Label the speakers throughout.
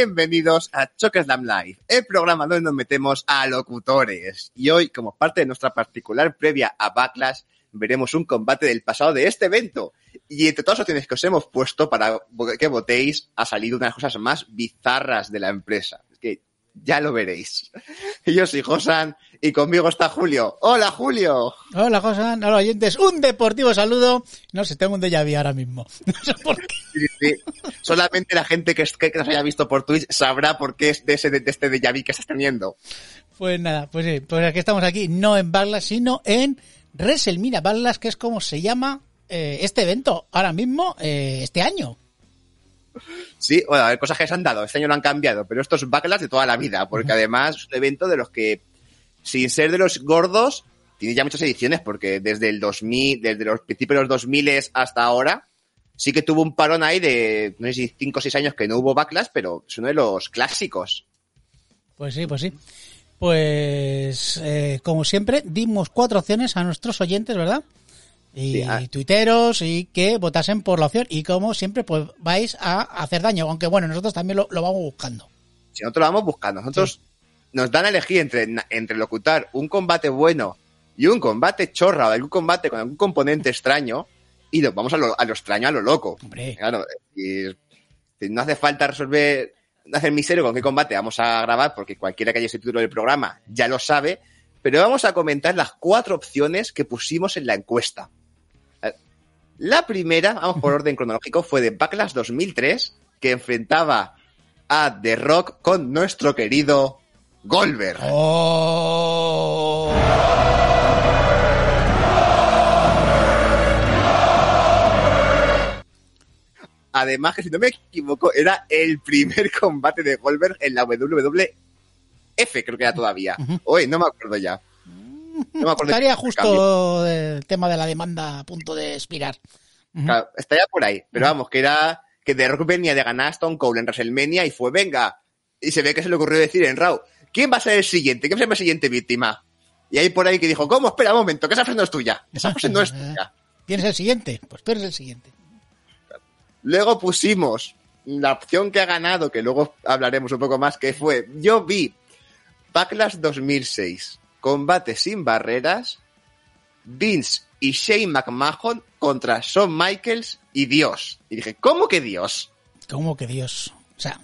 Speaker 1: Bienvenidos a Chokeslam Live, el programa donde nos metemos a locutores. Y hoy, como parte de nuestra particular previa a Backlash, veremos un combate del pasado de este evento. Y entre todas las opciones que os hemos puesto para que votéis, ha salido una de las cosas más bizarras de la empresa. Ya lo veréis. Yo soy Josan y conmigo está Julio. ¡Hola, Julio!
Speaker 2: Hola, Josan. Hola, oyentes. Un deportivo saludo. No sé, tengo un déjà vu ahora mismo. No sé por qué.
Speaker 1: Sí, sí. Solamente la gente que, que nos haya visto por Twitch sabrá por qué es de, ese, de este déjà vu que estás teniendo.
Speaker 2: Pues nada, pues sí, pues aquí estamos aquí, no en Backlash, sino en WrestleMania Backlash, que es como se llama eh, este evento ahora mismo, eh, este año.
Speaker 1: Sí, bueno, hay cosas que se han dado, este año lo han cambiado, pero esto es Backlash de toda la vida, porque además es un evento de los que, sin ser de los gordos, tiene ya muchas ediciones, porque desde el 2000, desde los principios de los 2000 hasta ahora, sí que tuvo un parón ahí de, no sé si 5 o 6 años que no hubo Backlash, pero es uno de los clásicos.
Speaker 2: Pues sí, pues sí. Pues, eh, como siempre, dimos cuatro opciones a nuestros oyentes, ¿verdad? Y
Speaker 1: Sí, ah.
Speaker 2: tuiteros y que votasen por la opción. Y como siempre, pues vais a hacer daño. Aunque bueno, nosotros también lo, lo vamos buscando.
Speaker 1: Si nosotros lo vamos buscando, nosotros nos dan a elegir entre, entre locutar un combate bueno y un combate chorra o algún combate con algún componente extraño y nos vamos a lo, a lo extraño, a lo loco.
Speaker 2: Hombre.
Speaker 1: Claro, y y no hace falta resolver, no hacer misterio con qué combate vamos a grabar, porque cualquiera que haya ese título del programa ya lo sabe, pero vamos a comentar las cuatro opciones que pusimos en la encuesta. La primera, vamos por orden cronológico, fue de Backlash 2003, que enfrentaba a The Rock con nuestro querido Goldberg.
Speaker 2: ¡Oh!
Speaker 1: Además, que si no me equivoco, era el primer combate de Goldberg en la WWF, creo que era todavía. Oye, no me acuerdo ya. No
Speaker 2: Estaría justo el tema de la demanda a punto de expirar.
Speaker 1: Claro, estaría por ahí. Pero vamos, que era que The Rock venía de ganar a Stone Cold en WrestleMania y fue, venga. Y se ve que se le ocurrió decir en Raw, ¿quién va a ser el siguiente? ¿Quién va a ser la siguiente víctima? Y ahí por ahí que dijo, ¿cómo? Espera un momento, que esa frase no es tuya. Esa frase no es tuya.
Speaker 2: ¿Tienes el siguiente? Pues tú eres el siguiente.
Speaker 1: Luego pusimos la opción que ha ganado, que luego hablaremos un poco más, que fue, yo vi Backlash 2006, combate sin barreras, Vince y Shane McMahon contra Shawn Michaels y Dios. Y dije, ¿cómo que Dios?
Speaker 2: ¿Cómo que Dios? O sea,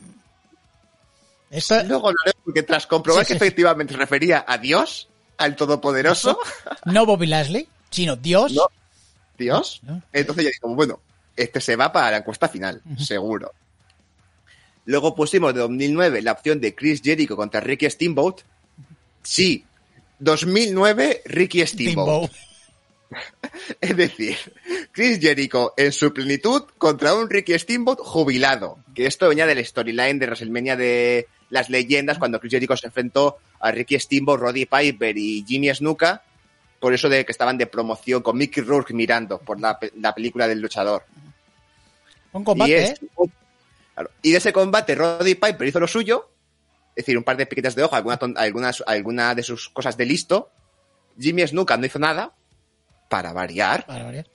Speaker 1: Luego lo haré porque tras comprobar
Speaker 2: Sí,
Speaker 1: que
Speaker 2: sí.
Speaker 1: efectivamente se refería a Dios, al Todopoderoso,
Speaker 2: no Bobby Lashley, sino Dios.
Speaker 1: No. Dios,
Speaker 2: ¿No?
Speaker 1: entonces ya digo, bueno, este se va para la encuesta final, seguro. Luego pusimos de 2009 la opción de Chris Jericho contra Ricky Steamboat. Sí, 2009 Ricky Steamboat. Es decir, Chris Jericho en su plenitud contra un Ricky Steamboat jubilado. Que esto venía del storyline de WrestleMania de las leyendas cuando Chris Jericho se enfrentó a Ricky Steamboat, Roddy Piper y Jimmy Snuka. Por eso de que estaban de promoción con Mickey Rourke mirando por la, pe- la película del luchador.
Speaker 2: Un combate,
Speaker 1: y,
Speaker 2: ¿eh?
Speaker 1: claro, y de ese combate Roddy Piper hizo lo suyo. Es decir, un par de piquetes de ojo, alguna, algunas, alguna de sus cosas de listo. Jimmy Snuka no hizo nada. Para variar.
Speaker 2: Vale, vale.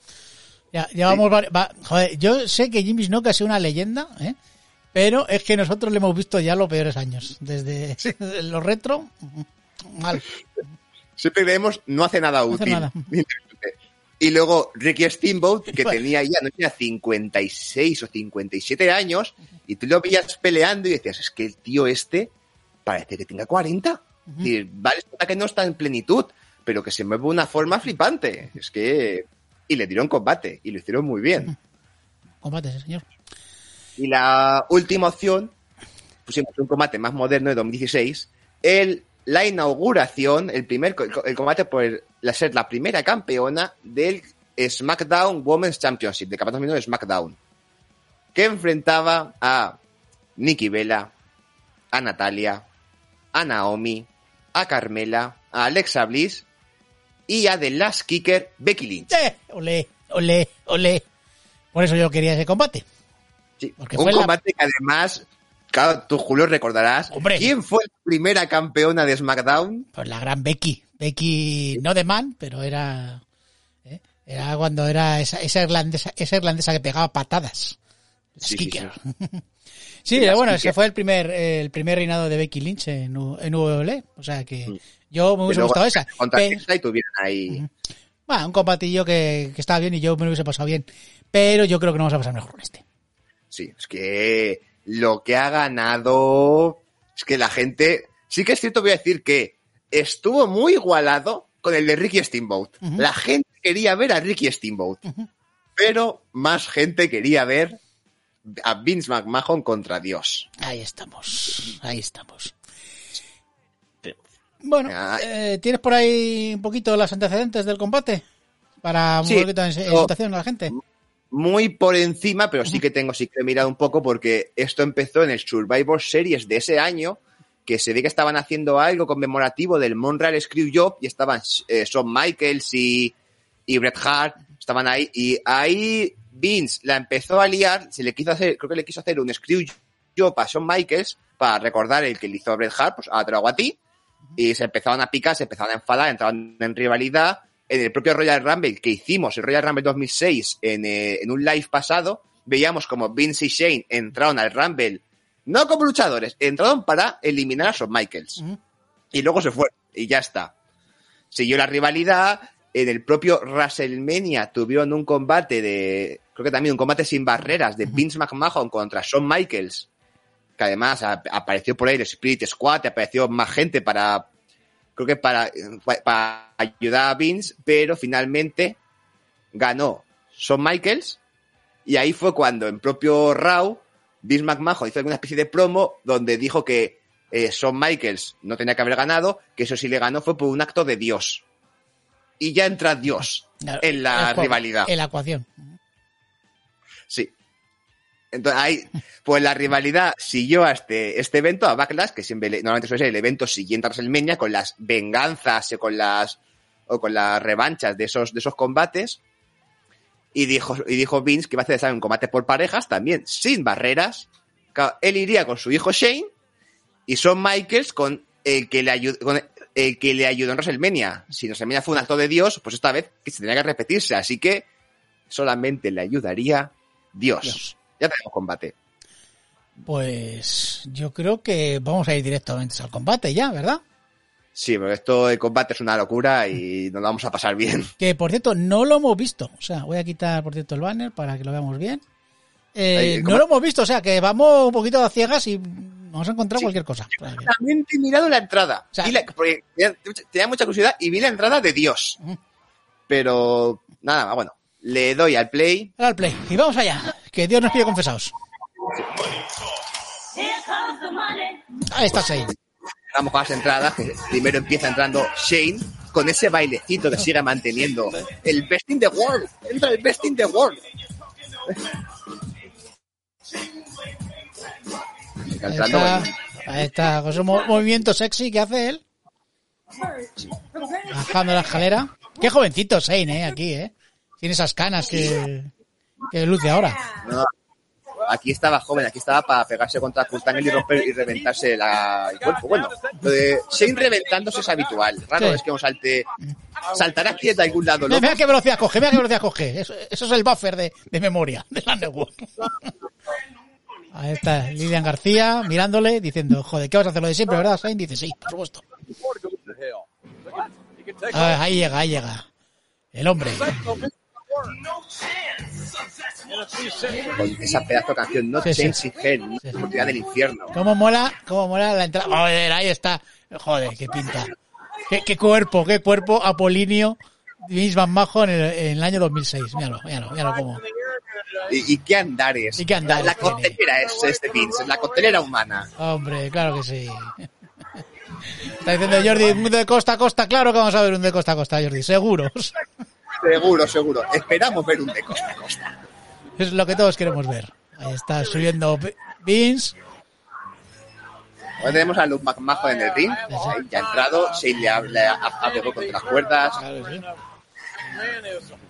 Speaker 2: Ya, va- joder, yo sé que Jimmy Snuka es una leyenda, ¿eh? pero es que nosotros le hemos visto ya los peores años. Desde los retro, mal.
Speaker 1: Siempre creemos no hace nada
Speaker 2: hace
Speaker 1: útil.
Speaker 2: nada.
Speaker 1: Y luego Ricky Steamboat, que
Speaker 2: Bueno.
Speaker 1: tenía ya, no tenía 56 o 57 años, y tú lo veías peleando y decías, es que el tío este parece que tenga 40. Es decir, vale, que no está en plenitud, pero que se mueve de una forma flipante. Es que... Y le dieron combate, y lo hicieron muy bien.
Speaker 2: Combate, sí, señor.
Speaker 1: Y la última opción, pusimos un combate más moderno de 2016, el, la inauguración, el primer el combate por el- la ser la primera campeona del SmackDown Women's Championship, de campeonato femenino de SmackDown, que enfrentaba a Nikki Bella, a Natalia, a Naomi, a Carmela, a Alexa Bliss y a The Last Kicker Becky Lynch.
Speaker 2: ¡Eh! Olé, olé, olé. Por eso yo quería ese combate.
Speaker 1: Sí,
Speaker 2: Porque
Speaker 1: un
Speaker 2: la-
Speaker 1: combate que además, claro, tú Julio recordarás,
Speaker 2: Hombre.
Speaker 1: ¿quién fue la primera campeona de SmackDown?
Speaker 2: Pues la gran Becky. Becky, no de man, pero era. ¿eh? Era cuando era esa, esa, irlandesa, esa irlandesa que pegaba patadas.
Speaker 1: Sí. sí.
Speaker 2: Bueno, ese fue el primer, el primer reinado de Becky Lynch en, U- en WWE. O sea que
Speaker 1: Mm.
Speaker 2: yo me hubiese gustado esa. Pe-
Speaker 1: y tuvieron ahí.
Speaker 2: bueno, un combatillo que, que estaba bien y yo me lo hubiese pasado bien. Pero yo creo que no vamos a pasar mejor con este.
Speaker 1: Sí, es que lo que ha ganado es que la gente. Sí que es cierto, voy a decir que estuvo muy igualado con el de Ricky Steamboat. La gente quería ver a Ricky Steamboat, pero más gente quería ver a Vince McMahon contra Dios.
Speaker 2: Ahí estamos, ahí estamos. Bueno,
Speaker 1: Ah.
Speaker 2: eh, ¿tienes por ahí un poquito los antecedentes del combate? Para un
Speaker 1: Sí,
Speaker 2: poquito
Speaker 1: yo-
Speaker 2: situación a la gente.
Speaker 1: Muy por encima, pero sí que tengo, sí que he mirado un poco porque esto empezó en el Survivor Series de ese año, que se ve que estaban haciendo algo conmemorativo del Montreal Screwjob y estaban eh, Shawn Michaels y, y Bret Hart, estaban ahí y ahí Vince la empezó a liar, se le quiso hacer, creo que le quiso hacer un Screwjob a Shawn Michaels para recordar el que le hizo a Bret Hart, pues ahora te lo hago a ti, y se empezaban a picar, se empezaban a enfadar, entraban en rivalidad. En el propio Royal Rumble que hicimos, el Royal Rumble 2006, en, eh, en un live pasado, veíamos como Vince y Shane entraron al Rumble, no como luchadores, entraron para eliminar a Shawn Michaels. Y luego se fueron, y ya está. Siguió la rivalidad. En el propio WrestleMania tuvieron un combate de, creo que también un combate sin barreras de Vince McMahon contra Shawn Michaels, que además a- apareció por ahí el Spirit Squad, apareció más gente para, creo que para, para ayudar a Vince, pero finalmente ganó Shawn Michaels y ahí fue cuando en propio Raw Vince McMahon hizo alguna especie de promo donde dijo que eh, Shawn Michaels no tenía que haber ganado, que eso sí le ganó fue por un acto de Dios. Y ya entra Dios
Speaker 2: Claro,
Speaker 1: en la rivalidad.
Speaker 2: En la ecuación.
Speaker 1: Sí. Entonces ahí, pues la rivalidad siguió a este, este evento, a Backlash, que siempre normalmente suele ser el evento siguiente a WrestleMania, con las venganzas o con las, o con las revanchas de esos, de esos combates. Y dijo, y dijo Vince que iba a hacer un combate por parejas también, sin barreras. Él iría con su hijo Shane y Shawn Michaels con el que le ayudó, que le ayudó en WrestleMania. Si WrestleMania fue un acto de Dios, pues esta vez que se tenía que repetirse. Así que solamente le ayudaría Dios.
Speaker 2: Dios.
Speaker 1: Ya tenemos combate.
Speaker 2: Pues yo creo que vamos a ir directamente al combate ya, ¿verdad?
Speaker 1: Sí, pero esto de combate es una locura y nos lo vamos a pasar bien.
Speaker 2: Que por cierto, no lo hemos visto. O sea, voy a quitar por cierto el banner para que lo veamos bien. Eh,
Speaker 1: Ahí,
Speaker 2: no lo hemos visto, o sea, que vamos un poquito a ciegas y vamos a encontrar
Speaker 1: Sí.
Speaker 2: cualquier cosa.
Speaker 1: También he mirado la entrada.
Speaker 2: O sea-
Speaker 1: la- porque tenía, mucha curiosidad y vi la entrada de Dios. Pero nada, bueno, le doy al play.
Speaker 2: Al play. Y vamos allá. Que Dios nos pide confesados. Ahí está Shane.
Speaker 1: Vamos con las entradas. Primero empieza entrando Shane con ese bailecito que sigue manteniendo. El best in the world. Entra el best in the world.
Speaker 2: Ahí
Speaker 1: entrando
Speaker 2: está, ahí está, con mo- movimiento sexy que hace él. Bajando la escalera. Qué jovencito Shane, eh, aquí, eh. Tiene esas canas que, que luce ahora.
Speaker 1: No, aquí estaba joven, aquí estaba para pegarse contra Kurt Angle y romper y reventarse la, el cuerpo. Bueno, lo de Shane reventándose es habitual. Raro
Speaker 2: Sí.
Speaker 1: es que no salte. Saltará aquí de algún lado,
Speaker 2: Mira,
Speaker 1: ¿no?
Speaker 2: mira qué velocidad coge, mira qué velocidad coge. Eso, eso es el buffer de, de memoria de la network. Ahí está Lilian García mirándole, diciendo, joder, ¿qué vas a hacer lo de siempre, verdad, Shane? Dice, sí, por supuesto. Ah, ahí llega, ahí llega. El hombre.
Speaker 1: Con esa pedazo de canción, No
Speaker 2: Sí, sí.
Speaker 1: Change in Hell,
Speaker 2: Sí, sí.
Speaker 1: oportunidad del infierno.
Speaker 2: ¿Cómo mola? ¿Cómo mola la entrada? Joder, ahí está. Joder, qué pinta. Qué, qué cuerpo, qué cuerpo apolíneo Vince McMahon en el, en el año 2006. Míralo, míralo, míralo cómo.
Speaker 1: ¿Y, y qué andares?
Speaker 2: ¿Y qué andares
Speaker 1: La
Speaker 2: tiene?
Speaker 1: costelera es este Vince, la costelera humana.
Speaker 2: Hombre, claro que sí. Está diciendo Jordi, un de costa a costa. Claro que vamos a ver un de costa a costa, Jordi, seguros.
Speaker 1: Seguro, seguro. Esperamos ver un de costa a costa.
Speaker 2: Es lo que todos queremos ver. Ahí está subiendo Vince.
Speaker 1: Ahora tenemos a Luke McMahon en el ring. Ahí ya ha entrado. Shane le pegado contra las cuerdas.
Speaker 2: Claro que sí.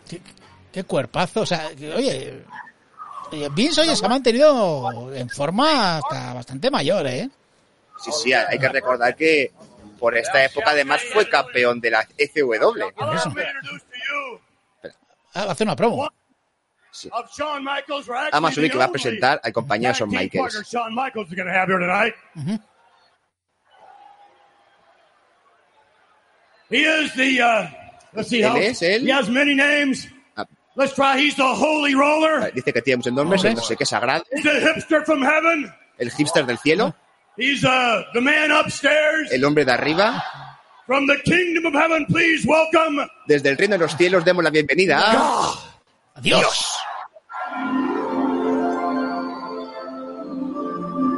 Speaker 2: Qué, qué cuerpazo. O sea, que, oye, oye, Vince, oye, se ha mantenido en forma hasta bastante mayor, ¿eh?
Speaker 1: Sí, sí, hay que recordar que por esta época además fue campeón de la FW.
Speaker 2: Por eso. Ah, Hace una promo.
Speaker 1: Sí.
Speaker 3: of Shawn Michaels. We're actually
Speaker 1: Amazon
Speaker 3: the
Speaker 1: que va a presentar al compañero Shawn Michaels.
Speaker 3: here tonight. He is the, uh, let's see
Speaker 1: Él
Speaker 3: how,
Speaker 1: es el-
Speaker 3: he has many names.
Speaker 1: Ah.
Speaker 3: Let's try, he's the holy roller.
Speaker 1: Dice que tiene muchos nombres, no sé qué sagrado,
Speaker 3: He's the hipster from heaven.
Speaker 1: el hipster del cielo,
Speaker 3: He's, uh, the man upstairs.
Speaker 1: el hombre de arriba.
Speaker 3: From the kingdom of heaven, please welcome
Speaker 1: Desde el reino de los cielos demos la bienvenida a
Speaker 2: Adiós.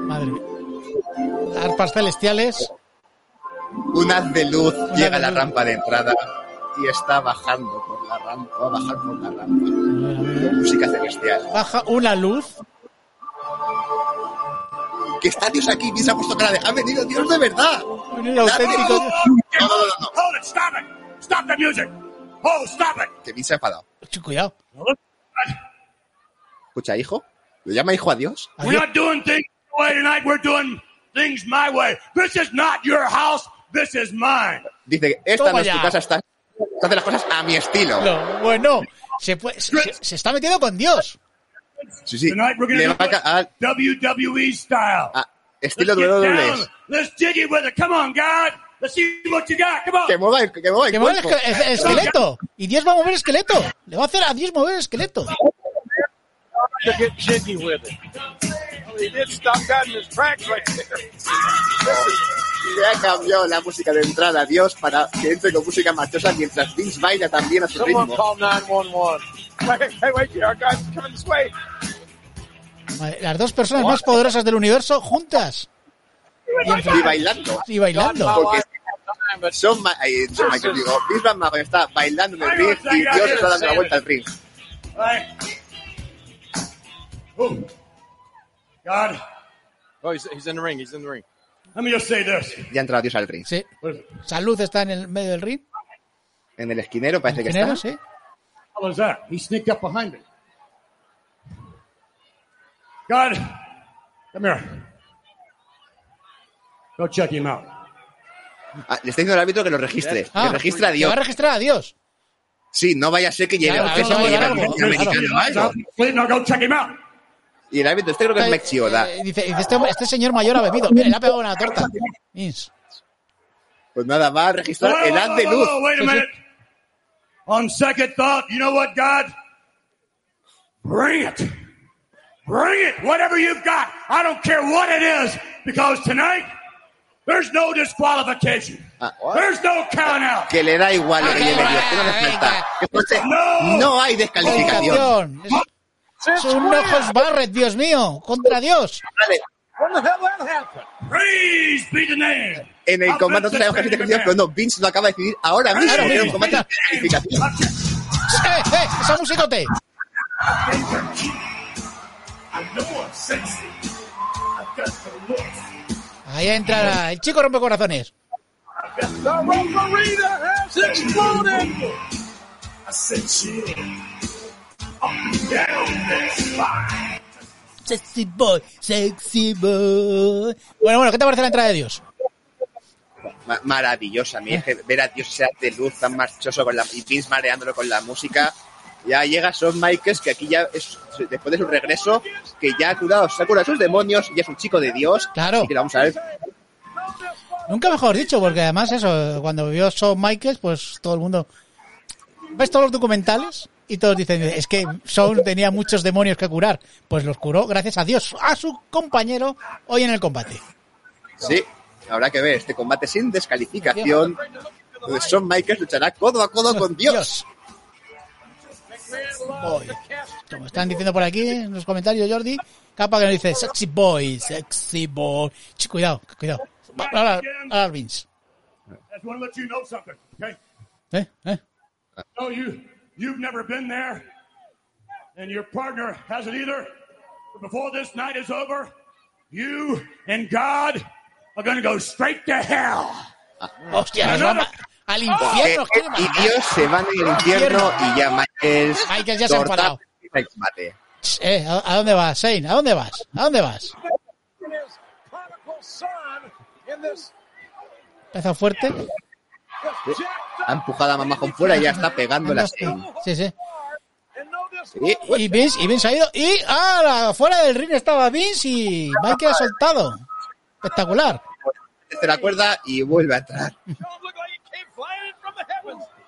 Speaker 2: Madre mía. Arpas celestiales.
Speaker 1: un haz de luz llega a la
Speaker 2: luz.
Speaker 1: rampa de entrada y está bajando por la rampa, va a bajar por la rampa. Música celestial.
Speaker 2: Baja una luz.
Speaker 1: Que está Dios aquí, ha puesto cara de ha venido Dios de verdad.
Speaker 2: Un auténtico.
Speaker 1: No, no, no, no.
Speaker 3: Hold it! Stop it! Stop the music! Oh, stop it!
Speaker 1: Que bien se ha enfadado.
Speaker 2: Cuidado.
Speaker 1: Escucha, hijo. ¿Lo llama hijo a Dios?
Speaker 3: We're not doing things your way tonight. We're doing things my way. This is not your house. This is mine.
Speaker 1: Dice, esta
Speaker 2: Toma
Speaker 1: no es tu
Speaker 2: ya.
Speaker 1: casa, está... Tú haces las cosas a mi estilo.
Speaker 2: No, bueno, se, puede- se, se- está metiendo con Dios.
Speaker 1: Sí, sí.
Speaker 3: Tonight we're
Speaker 1: Le va a, ca- a-
Speaker 3: WWE style.
Speaker 1: a estilo
Speaker 3: Let's get
Speaker 1: WWE.
Speaker 3: down. Let's dig it with it. Come on, God. Let's see what you got. Come on.
Speaker 1: Que mueva el, que mueva el
Speaker 2: Que mueve el,
Speaker 1: cuerpo.
Speaker 2: esque- el- el esqueleto. Y Dios va a mover el esqueleto. Le va a hacer a Dios mover el esqueleto.
Speaker 4: to get jiggy with it. Well, he did stop that in his tracks right there.
Speaker 1: Le ha cambiado la música de entrada a Dios para que entre con música marchosa mientras Vince baila también a su
Speaker 4: Someone
Speaker 1: ritmo.
Speaker 4: call 911. Hey, hey, wait, our guy's coming this way.
Speaker 2: Madre, Las dos personas más poderosas del universo juntas. Y,
Speaker 1: Y bailando.
Speaker 2: y bailando.
Speaker 1: Porque son, ay, son Michael, digo, McMahon está bailando en el ring y Dios está dando la vuelta al ring.
Speaker 3: God,
Speaker 4: oh, he's, he's in the ring. He's in the ring.
Speaker 3: let me just say this.
Speaker 1: Ya entra Dios al ring.
Speaker 2: Sí.
Speaker 3: Is-
Speaker 2: Salud está en el medio del ring.
Speaker 1: En el esquinero parece que
Speaker 2: Ingeniero,
Speaker 1: está.
Speaker 2: sí.
Speaker 3: How was that? He sneaked up behind me. God, come here. Go check him out.
Speaker 1: Ah, le está diciendo al árbitro que lo registre.
Speaker 2: Ah,
Speaker 1: que registre a Dios.
Speaker 2: va a registrar a Dios.
Speaker 1: Sí, no vaya a ser que llegue
Speaker 2: Claro,
Speaker 1: a
Speaker 2: a ver si va a llegar algo,
Speaker 1: americano o algo.
Speaker 3: Please, now go check him out.
Speaker 1: Y el árbitro, este creo que es Mike Chioda.
Speaker 2: Eh, dice, dice, este, este señor mayor ha bebido. Mira, le ha pegado una torta. Vince.
Speaker 1: Pues nada, va a registrar el haz de
Speaker 3: whoa,
Speaker 1: luz.
Speaker 3: whoa, wait a minute. On second thought, you know what, God? Bring it. Bring it. Whatever you've got. I don't care what it is, because tonight, there's no disqualification.
Speaker 1: Ah.
Speaker 3: There's no count out.
Speaker 1: Que le da igual lo que lleve Dios, que no le falta. No hay descalificación.
Speaker 2: Calificación. Es, un ojos Barrett, Dios mío. Contra Dios.
Speaker 1: Vale,
Speaker 4: When the hell that happened?
Speaker 3: Praise be the name.
Speaker 1: En el combate no sabemos casi descalificación, pero no, Vince lo acaba de decidir ahora mismo.
Speaker 2: Ahora
Speaker 1: era un
Speaker 2: mismo.
Speaker 1: combate de.
Speaker 2: ¡Eh, eh! ¡Esa musicote! Ahí entra el chico rompe corazones. Sexy boy, sexy boy. Bueno, bueno, ¿qué te parece la entrada de Dios?
Speaker 1: Ma- maravillosa. A mí es que ver a Dios ese haz de luz tan marchoso con la, y Vince mareándolo con la música. Ya llega Shawn Michaels, que aquí ya es, después de su regreso, que ya ha curado, se ha curado sus demonios, ya es un chico de Dios.
Speaker 2: Claro.
Speaker 1: Que vamos a ver.
Speaker 2: Nunca mejor dicho, porque además eso, cuando vio Shawn Michaels, pues todo el mundo... ¿Ves todos los documentales? Y todos dicen, es que Shawn tenía muchos demonios que curar. Pues los curó gracias a Dios, a su compañero, hoy en el combate.
Speaker 1: Sí, habrá que ver este combate sin descalificación. Donde Shawn Michaels luchará codo a codo con Dios.
Speaker 2: Boy. Como están diciendo por aquí en los comentarios, Jordi, capa que nos dice, sexy boy, sexy boy. Ch, cuidado, cuidado. Ahora, ahora Vince.
Speaker 3: I just want to let you know something, okay?
Speaker 2: ¿Eh? ¿Eh?
Speaker 3: No, you, you've never been there, and your partner hasn't either. But before this night is over, you and God are going to go straight to hell.
Speaker 2: Hostia, nos va a- al infierno. ¿qué
Speaker 1: y Dios se van en el infierno y ya Michaels.
Speaker 2: Michaels ya se ha enfadado. eh, ¿a, a dónde vas, Shane? ¿A dónde vas? ¿A dónde vas? Empezó fuerte.
Speaker 1: Ha empujado a mamá con fuera y ya está pegando la
Speaker 2: Sí, sí.
Speaker 4: no
Speaker 1: Y,
Speaker 2: Y Vince, y Vince ha ido. Y ¡ah! Fuera del ring estaba Vince y Michael ha soltado. Espectacular.
Speaker 1: se la cuerda y vuelve a entrar.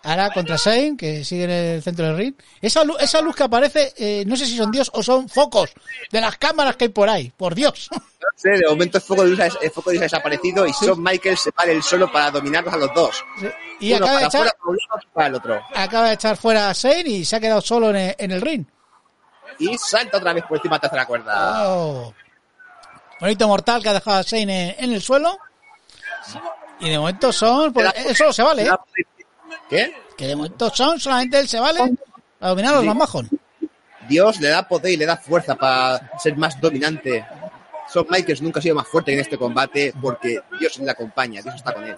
Speaker 2: Ahora contra Shane, que sigue en el centro del ring. Esa luz, esa luz que aparece, eh, no sé si son Dios o son focos de las cámaras que hay por ahí. Por Dios.
Speaker 1: No sé, de momento el foco de luz ha, el foco de luz ha desaparecido y Shawn Michaels se para el solo para dominarlos a los dos.
Speaker 2: Y
Speaker 1: Uno
Speaker 2: acaba de, echar,
Speaker 1: afuera, para el otro.
Speaker 2: acaba de echar fuera a Shane y se ha quedado solo en el, en el ring.
Speaker 1: Y salta otra vez por encima de la cuerda.
Speaker 2: Oh. Bonito mortal que ha dejado a Shane en, en el suelo. Y de momento son. Pues, eso solo se vale, ¿eh?
Speaker 1: ¿Qué?
Speaker 2: Que de momento son, solamente él se vale a dominar a los mamajos.
Speaker 1: Dios le da poder y le da fuerza para ser más dominante. Shawn Michaels nunca ha sido más fuerte en este combate porque Dios le acompaña, Dios está con él.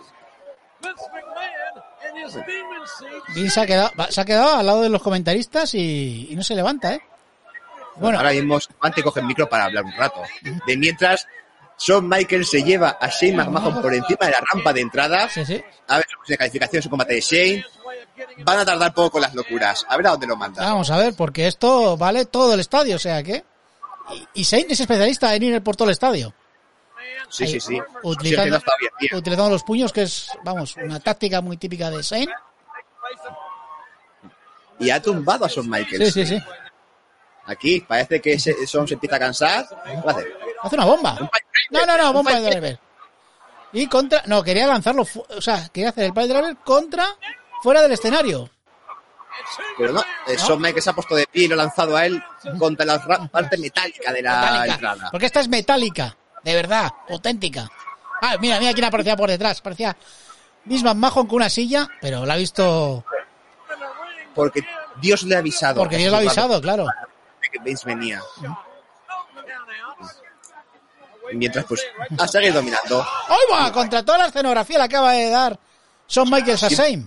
Speaker 2: Vince se ha quedado, se ha quedado al lado de los comentaristas y, y no se levanta, ¿eh? Bueno,
Speaker 1: Ahora mismo antes coge el micro para hablar un rato. De mientras, Shawn Michaels se lleva a Shane McMahon por encima de la rampa de entrada.
Speaker 2: sí, sí.
Speaker 1: A ver si calificación su combate de Shane. Van a tardar poco con las locuras. A ver a dónde lo manda.
Speaker 2: Vamos a ver, porque esto vale todo el estadio, o sea que. Y, y Shane es especialista en ir por todo el estadio.
Speaker 1: Sí, sí, sí.
Speaker 2: Utilizando,
Speaker 1: Sí, bien,
Speaker 2: los puños, que es, vamos, una táctica muy típica de Shane.
Speaker 1: Y ha tumbado a Shawn Michaels.
Speaker 2: Sí, sí, sí.
Speaker 1: Aquí parece que Shawn se empieza a cansar. ¿Qué va a hacer?
Speaker 2: Hace una bomba. No, no, no, bomba de driver. Y contra. No, quería lanzarlo. O sea, quería hacer el pile driver contra. Fuera del escenario.
Speaker 1: Pero no, eh, Shawn Michaels se ha puesto de pie y lo ha lanzado a él contra la parte metálica de la
Speaker 2: Metálica.
Speaker 1: entrada.
Speaker 2: Porque esta es metálica. De verdad. Auténtica. Ah, mira, mira quién aparecía por detrás. Parecía misma Mahon con una silla, pero la ha visto.
Speaker 1: Porque Dios le ha avisado.
Speaker 2: Porque Dios lo ha avisado, claro.
Speaker 1: que Vince venía. Mientras, pues, ha seguido dominando.
Speaker 2: ¡Ay, va! Contra toda la escenografía le acaba de dar Shawn Michaels a Shane.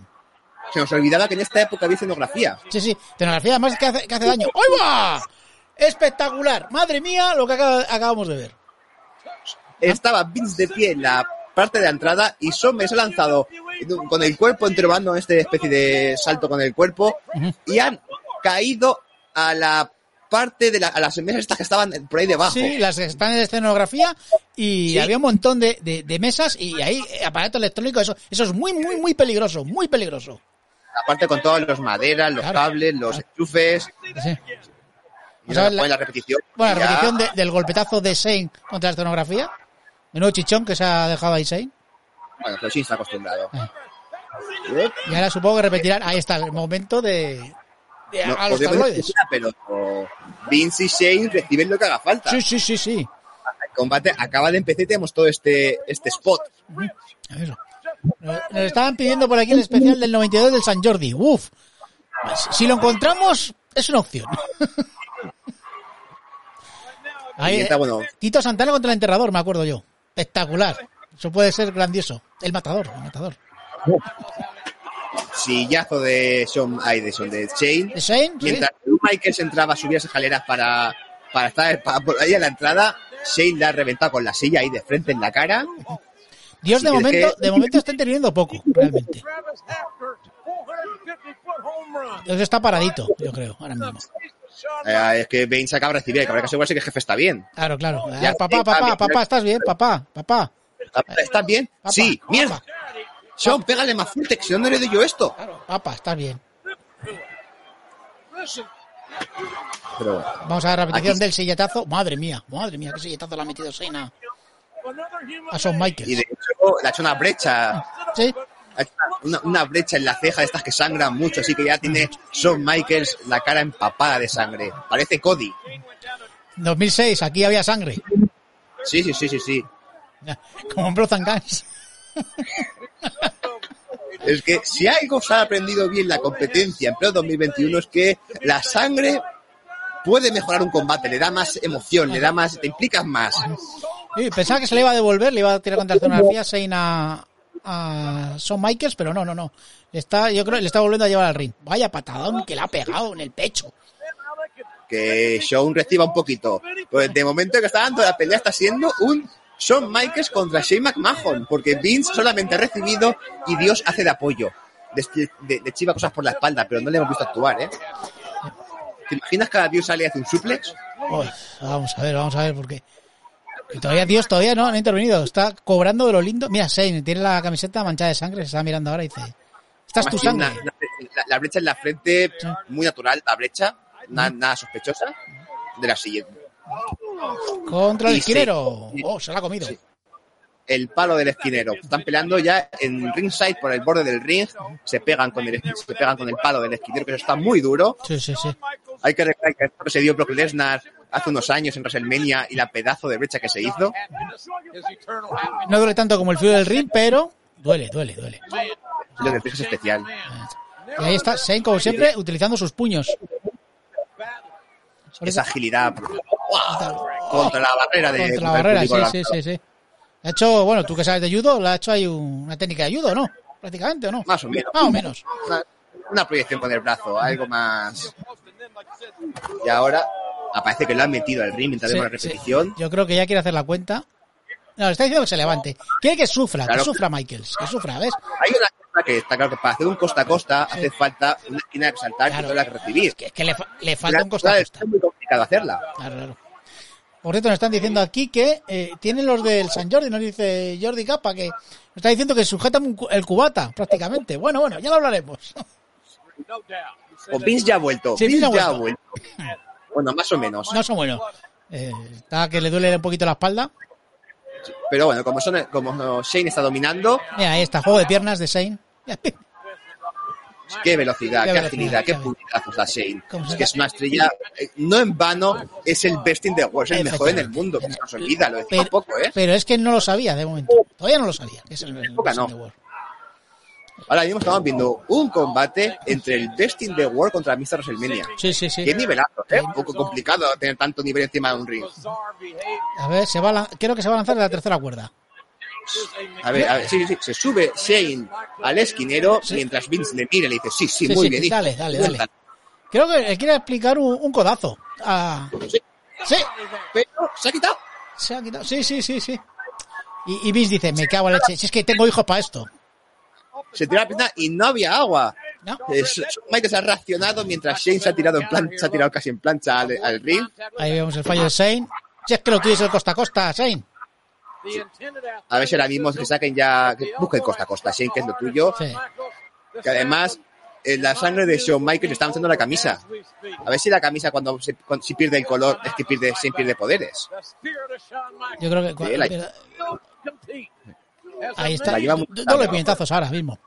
Speaker 1: Se nos olvidaba que en esta época había escenografía.
Speaker 2: Sí, sí. Escenografía además que hace, que hace daño. ¡Ay, va! Espectacular. Madre mía, lo que acaba- acabamos de ver.
Speaker 1: Estaba Vince de pie en la parte de la entrada y Shawn se ha lanzado con el cuerpo entrebando esta especie de salto con el cuerpo y han caído a la parte de la- a las mesas estas que estaban por ahí debajo.
Speaker 2: Sí, las que están en escenografía y
Speaker 1: Sí.
Speaker 2: había un montón de, de- de mesas y ahí eh, aparato electrónico, eso, eso es muy, muy, muy peligroso, muy peligroso.
Speaker 1: Aparte con todos los maderas, los
Speaker 2: Claro.
Speaker 1: cables, los enchufes.
Speaker 2: Sí.
Speaker 1: Y
Speaker 2: la-
Speaker 1: la repetición.
Speaker 2: Bueno, la repetición de- del golpetazo de Shane contra la escenografía. Menudo chichón que se ha dejado ahí Shane.
Speaker 1: Bueno, pero sí está acostumbrado.
Speaker 2: Ah. Y ahora supongo que repetirán. Ahí está el momento de. De
Speaker 1: No,
Speaker 2: a los tabloides.
Speaker 1: pero Vince y Shane reciben lo que haga falta.
Speaker 2: Sí, sí, sí, sí.
Speaker 1: El combate acaba de empezar y tenemos todo este, este spot.
Speaker 2: Eso. Nos nos estaban pidiendo por aquí el especial del 92 del San Jordi. Uf. Pues, si lo encontramos, es una opción. Ahí,
Speaker 1: está bueno.
Speaker 2: Tito Santana contra el enterrador, me acuerdo yo. Espectacular. Eso puede ser grandioso. El matador, el matador.
Speaker 1: Sillazo de Shawn, ay, de, Shane.
Speaker 2: ¿De Shane? Sí.
Speaker 1: Mientras Drew Michaels entraba a subir las escaleras para, para estar para- por ahí a la entrada, Shane la ha reventado con la silla ahí de frente en la cara.
Speaker 2: Dios de
Speaker 1: Sí,
Speaker 2: momento,
Speaker 1: que-
Speaker 2: de momento está interviniendo poco, realmente.
Speaker 4: Travis Hapner, 450-foot home run.
Speaker 2: Dios está paradito, yo creo, ahora mismo.
Speaker 1: Eh, es que Bane se acaba de recibir, que habrá que asegurarse que el jefe está bien.
Speaker 2: Claro, claro.
Speaker 1: Ya,
Speaker 2: papá,
Speaker 1: sí,
Speaker 2: papá, papá,
Speaker 1: bien.
Speaker 2: ¿estás bien? Papá, papá.
Speaker 1: ¿Estás bien?
Speaker 2: Papá,
Speaker 1: sí,
Speaker 2: papá.
Speaker 1: mierda. Sean, pégale más fuerte, que si no, no le doy yo esto.
Speaker 2: Claro, papá, estás bien.
Speaker 1: Pero bueno.
Speaker 2: Vamos a la repetición
Speaker 1: Aquí-
Speaker 2: del silletazo. Madre mía, madre mía, qué silletazo le ha metido Seina a Shawn
Speaker 1: Y
Speaker 2: Michaels.
Speaker 1: de hecho, le ha hecho una brecha,
Speaker 2: Sí,
Speaker 1: una, una brecha en la ceja de estas que sangran mucho, así que ya tiene Shawn Michaels la cara empapada de sangre. Parece Cody.
Speaker 2: 2006, aquí había sangre.
Speaker 1: Sí, sí, sí, sí, sí.
Speaker 2: Como en and Guns.
Speaker 1: Es que si algo se ha aprendido bien la competencia en pleno 2021 es que la sangre puede mejorar un combate, le da más emoción, le da más, te implicas más.
Speaker 2: Sí, pensaba que se le iba a devolver, le iba a tirar contra la escenografía Shane a, a Shawn Michaels, pero no, no, no. Le está, yo creo que le está volviendo a llevar al ring. Vaya patadón que le ha pegado en el pecho.
Speaker 1: Que Shawn reciba un poquito. Pues de momento que está dando la pelea está siendo un Shawn Michaels contra Shane McMahon, porque Vince solamente ha recibido y Dios hace de apoyo. De, de, de chiva cosas por la espalda, pero no le hemos visto actuar, ¿eh? ¿Te imaginas cada Dios sale y hace un suplex?
Speaker 2: Uy, vamos a ver, vamos a ver, porque y todavía Dios todavía no, no ha intervenido. Está cobrando de lo lindo. Mira, Shane tiene la camiseta manchada de sangre, se está mirando ahora y dice, esta es tu sangre.
Speaker 1: una- la, la brecha en la frente,
Speaker 2: Sí.
Speaker 1: muy natural, la brecha, na- nada sospechosa. De la siguiente.
Speaker 2: Contra el
Speaker 1: Y
Speaker 2: esquinero. Oh, se la ha comido.
Speaker 1: El palo del esquinero. Están peleando ya en ringside por el borde del ring. Se pegan con el, se pegan con el palo del esquinero, que eso está muy duro.
Speaker 2: Sí, sí, sí.
Speaker 1: Hay que recordar que esto se dio Brock Lesnar hace unos años en WrestleMania y la pedazo de brecha que se hizo.
Speaker 2: No duele tanto como el frío del ring, pero duele, duele, duele.
Speaker 1: Lo del es especial.
Speaker 2: Y ahí está Shane, como siempre, utilizando sus puños.
Speaker 1: Esa agilidad ¡guau! Contra la barrera de
Speaker 2: Contra la barrera, sí, sí, sí, sí. Ha hecho, bueno, tú que sabes de judo, le ha hecho ahí un- una técnica de judo, ¿no? Prácticamente, ¿o no?
Speaker 1: Más o menos.
Speaker 2: Más o menos.
Speaker 1: Una, una proyección con el brazo, algo más. Y ahora aparece que lo han metido al ring mientras
Speaker 2: Sí,
Speaker 1: la
Speaker 2: sí.
Speaker 1: repetición.
Speaker 2: Yo creo que ya quiere hacer la cuenta. No, le está diciendo que se levante. Quiere que sufra,
Speaker 1: Claro.
Speaker 2: que sufra Michaels, que sufra, ¿ves?
Speaker 1: Hay una cosa que está claro que para hacer un costa a costa hace falta una esquina que saltar
Speaker 2: Claro.
Speaker 1: y otra que recibir.
Speaker 2: Que, que le, fa- le falta un costa a costa.
Speaker 1: Es muy complicado hacerla.
Speaker 2: Claro, claro. Por cierto, nos están diciendo aquí que eh, tienen los del San Jordi, nos dice Jordi Capa, que nos está diciendo que sujetan el cubata, prácticamente. Bueno, bueno, ya lo hablaremos.
Speaker 1: O Vince ya ha vuelto.
Speaker 2: Sí,
Speaker 1: Vince
Speaker 2: Vince ha
Speaker 1: ya ha
Speaker 2: vuelto.
Speaker 1: vuelto. Bueno, más o menos.
Speaker 2: No son buenos. Eh, está que le duele un poquito la espalda.
Speaker 1: Pero bueno, como, son, como Shane está dominando,
Speaker 2: Mira, ahí está, juego de piernas de Shane.
Speaker 1: Qué velocidad,
Speaker 2: Qué
Speaker 1: agilidad, qué puntazos da Shane. Es que es una estrella, eh, no en vano, es el best in the world, es el mejor en el mundo. Que se nos olvida, lo decimos
Speaker 2: Pero,
Speaker 1: poco, ¿eh?
Speaker 2: pero es que no lo sabía de momento. Todavía no lo sabía. que es el, el
Speaker 1: Época no.
Speaker 2: the World.
Speaker 1: Ahora mismo estamos viendo un combate entre el best in the world contra Mr. WrestleMania.
Speaker 2: Sí, sí, sí.
Speaker 1: Qué nivelazo, ¿eh? Un poco complicado tener tanto nivel encima de un ring.
Speaker 2: A ver, se va a creo que se va a lanzar de la tercera cuerda.
Speaker 1: A ver, a ver, sí, sí, sí. Se sube Shane al esquinero mientras Vince le mira y le dice, sí, sí, muy bien.
Speaker 2: dale, dale, dale. Creo que quiere explicar un, un codazo. Ah,
Speaker 1: Sí,
Speaker 2: sí,
Speaker 1: pero se ha quitado.
Speaker 2: se ha quitado. Sí, sí, sí, sí. Y, y Vince dice, me cago en la leche. Si es que tengo hijos para esto.
Speaker 1: Se tiró la pierna y no había agua.
Speaker 2: ¿No?
Speaker 1: Eh, Shawn Michaels ha reaccionado mientras Shane se ha tirado en se ha tirado casi en plancha al, al ring.
Speaker 2: Ahí vemos el fallo de Shane. Si es que lo tuyo es el costa a costa, Shane.
Speaker 1: A ver si ahora mismo que saquen ya, que busquen costa a costa, Shane, que es lo tuyo.
Speaker 2: Sí.
Speaker 1: Que además, eh, la sangre de Shawn Michaels le está manchando la camisa. A ver si la camisa cuando, se, cuando- si pierde el color es que pierde, Shane pierde poderes.
Speaker 2: Yo creo que...
Speaker 1: Sí, la-
Speaker 2: Ahí está.
Speaker 1: La lleva muy-
Speaker 2: Doble ahora mismo.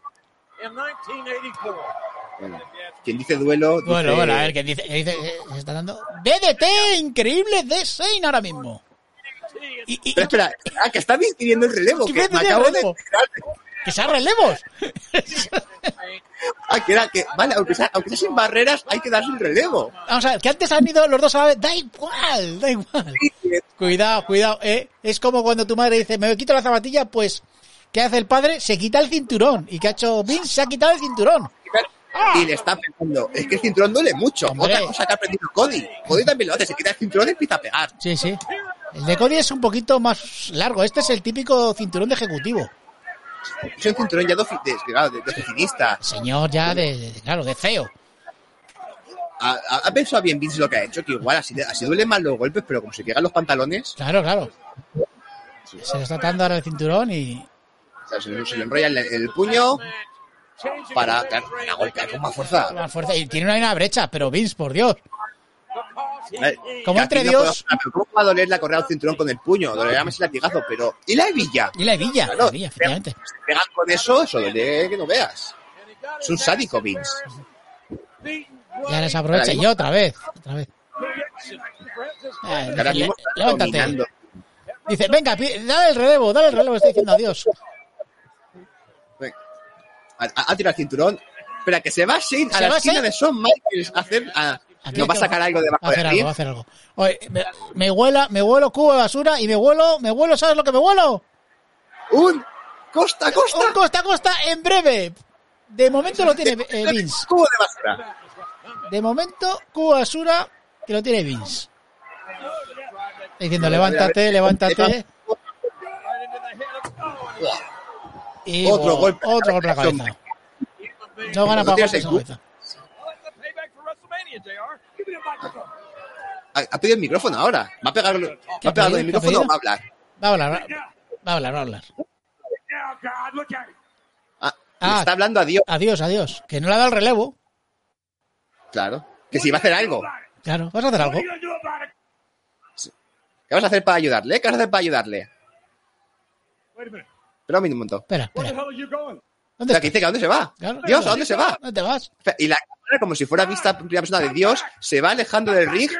Speaker 1: Bueno, quien dice duelo,
Speaker 2: Bueno,
Speaker 1: dice-
Speaker 2: bueno, a ver, que dice, dice eh, se está dando... DDT increíble de Shane ahora mismo. Y, y-
Speaker 1: Pero espera, ah, que está pidiendo el relevo,
Speaker 2: ¿Qué
Speaker 1: que me acabo de
Speaker 2: relevo?
Speaker 1: enterar.
Speaker 2: que sea relevos.
Speaker 1: Ah, que era que, vale, aunque sea, aunque sea sin barreras, hay que darse un relevo.
Speaker 2: Vamos a ver, que antes han ido los dos a la vez. Da igual, da igual. Cuidado, cuidado, eh. Es como cuando tu madre dice, me quito la zapatilla, pues, ¿qué hace el padre? Se quita el cinturón. ¿Y qué ha hecho Vince? Se ha quitado el cinturón.
Speaker 1: Y le está pensando, es que el cinturón duele mucho.
Speaker 2: Hombre.
Speaker 1: Otra cosa que ha aprendido Cody. Cody también lo hace, se quita el cinturón y empieza a pegar.
Speaker 2: Sí, sí. El de Cody es un poquito más largo. Este es el típico cinturón de ejecutivo.
Speaker 1: Es un cinturón ya de, de, de- oficinista.
Speaker 2: Señor ya de, de- claro, de feo.
Speaker 1: Ha, pensado bien Vince lo que ha hecho, que igual así, así duelen más los golpes, pero como se pegan los pantalones,
Speaker 2: Claro, claro. Se le está dando ahora el cinturón y...
Speaker 1: o sea, se, le- se le enrolla el, el puño para, claro, golpear con más fuerza.
Speaker 2: Más fuerza. Y tiene una, una brecha, pero Vince, por Dios. Como entre
Speaker 1: no
Speaker 2: Dios-
Speaker 1: puedo- ¿Cómo va a doler la correa del cinturón con el puño? Dolerá más el latigazo, pero... ¿Y la hebilla?
Speaker 2: Y la hebilla, la
Speaker 1: Claro,
Speaker 2: hebilla, efectivamente.
Speaker 1: se pegan con eso, eso duele que no veas. Es un sádico, Vince.
Speaker 2: Y ahora se aprovecha. Y otra vez, otra vez. Dice,
Speaker 1: Ahora
Speaker 2: "Le-
Speaker 1: mismo está
Speaker 2: levántate.
Speaker 1: dominando.
Speaker 2: Dice, venga, dale el relevo, dale el relevo, está diciendo adiós.
Speaker 1: Venga. Ha, tirado el cinturón. Espera, que se va Shane a
Speaker 2: ¿Se
Speaker 1: la esquina
Speaker 2: Shane?
Speaker 1: de Shawn Michaels a hacer... A,
Speaker 2: Aquí
Speaker 1: nos va a sacar algo debajo
Speaker 2: Va a hacer
Speaker 1: del
Speaker 2: algo,
Speaker 1: ring.
Speaker 2: va a hacer algo. Oye, me, me huela, me huelo cubo de basura y me huelo, me huelo, ¿sabes lo que me huelo?
Speaker 1: Un costa a costa.
Speaker 2: Un costa a costa en breve. De momento lo tiene eh, Vince.
Speaker 1: Cubo de basura.
Speaker 2: De momento, cubo de basura que lo tiene Vince. Diciendo, levántate, levántate. Y
Speaker 1: Otro
Speaker 2: bo-
Speaker 1: golpe.
Speaker 2: Otro golpe a la cabeza. No gana para golpes
Speaker 1: en
Speaker 2: cabeza.
Speaker 1: Ha, ha pedido el micrófono ahora. ¿Va a pegarlo,
Speaker 2: ¿Qué
Speaker 1: ¿va a
Speaker 2: pedido?
Speaker 1: el
Speaker 2: ¿Qué ha
Speaker 1: micrófono o va a hablar?
Speaker 2: Va a hablar, va, va a hablar, va a hablar.
Speaker 1: Ah,
Speaker 2: Ah.
Speaker 1: está hablando a Dios,
Speaker 2: Adiós, adiós. Que no le ha dado el relevo.
Speaker 1: claro. Que si va a hacer algo.
Speaker 2: Claro, vas a hacer algo.
Speaker 1: ¿Qué vas a hacer para ayudarle? ¿Qué vas a hacer para ayudarle? Espera un momento.
Speaker 2: Espera, espera. ¿Dónde
Speaker 1: O sea, que dice que ¿a dónde se va?
Speaker 2: Claro.
Speaker 1: Dios, ¿a dónde se va?
Speaker 2: ¿Dónde te vas?
Speaker 1: Y la cámara, como si fuera vista en primera persona de Dios, se va alejando del ring,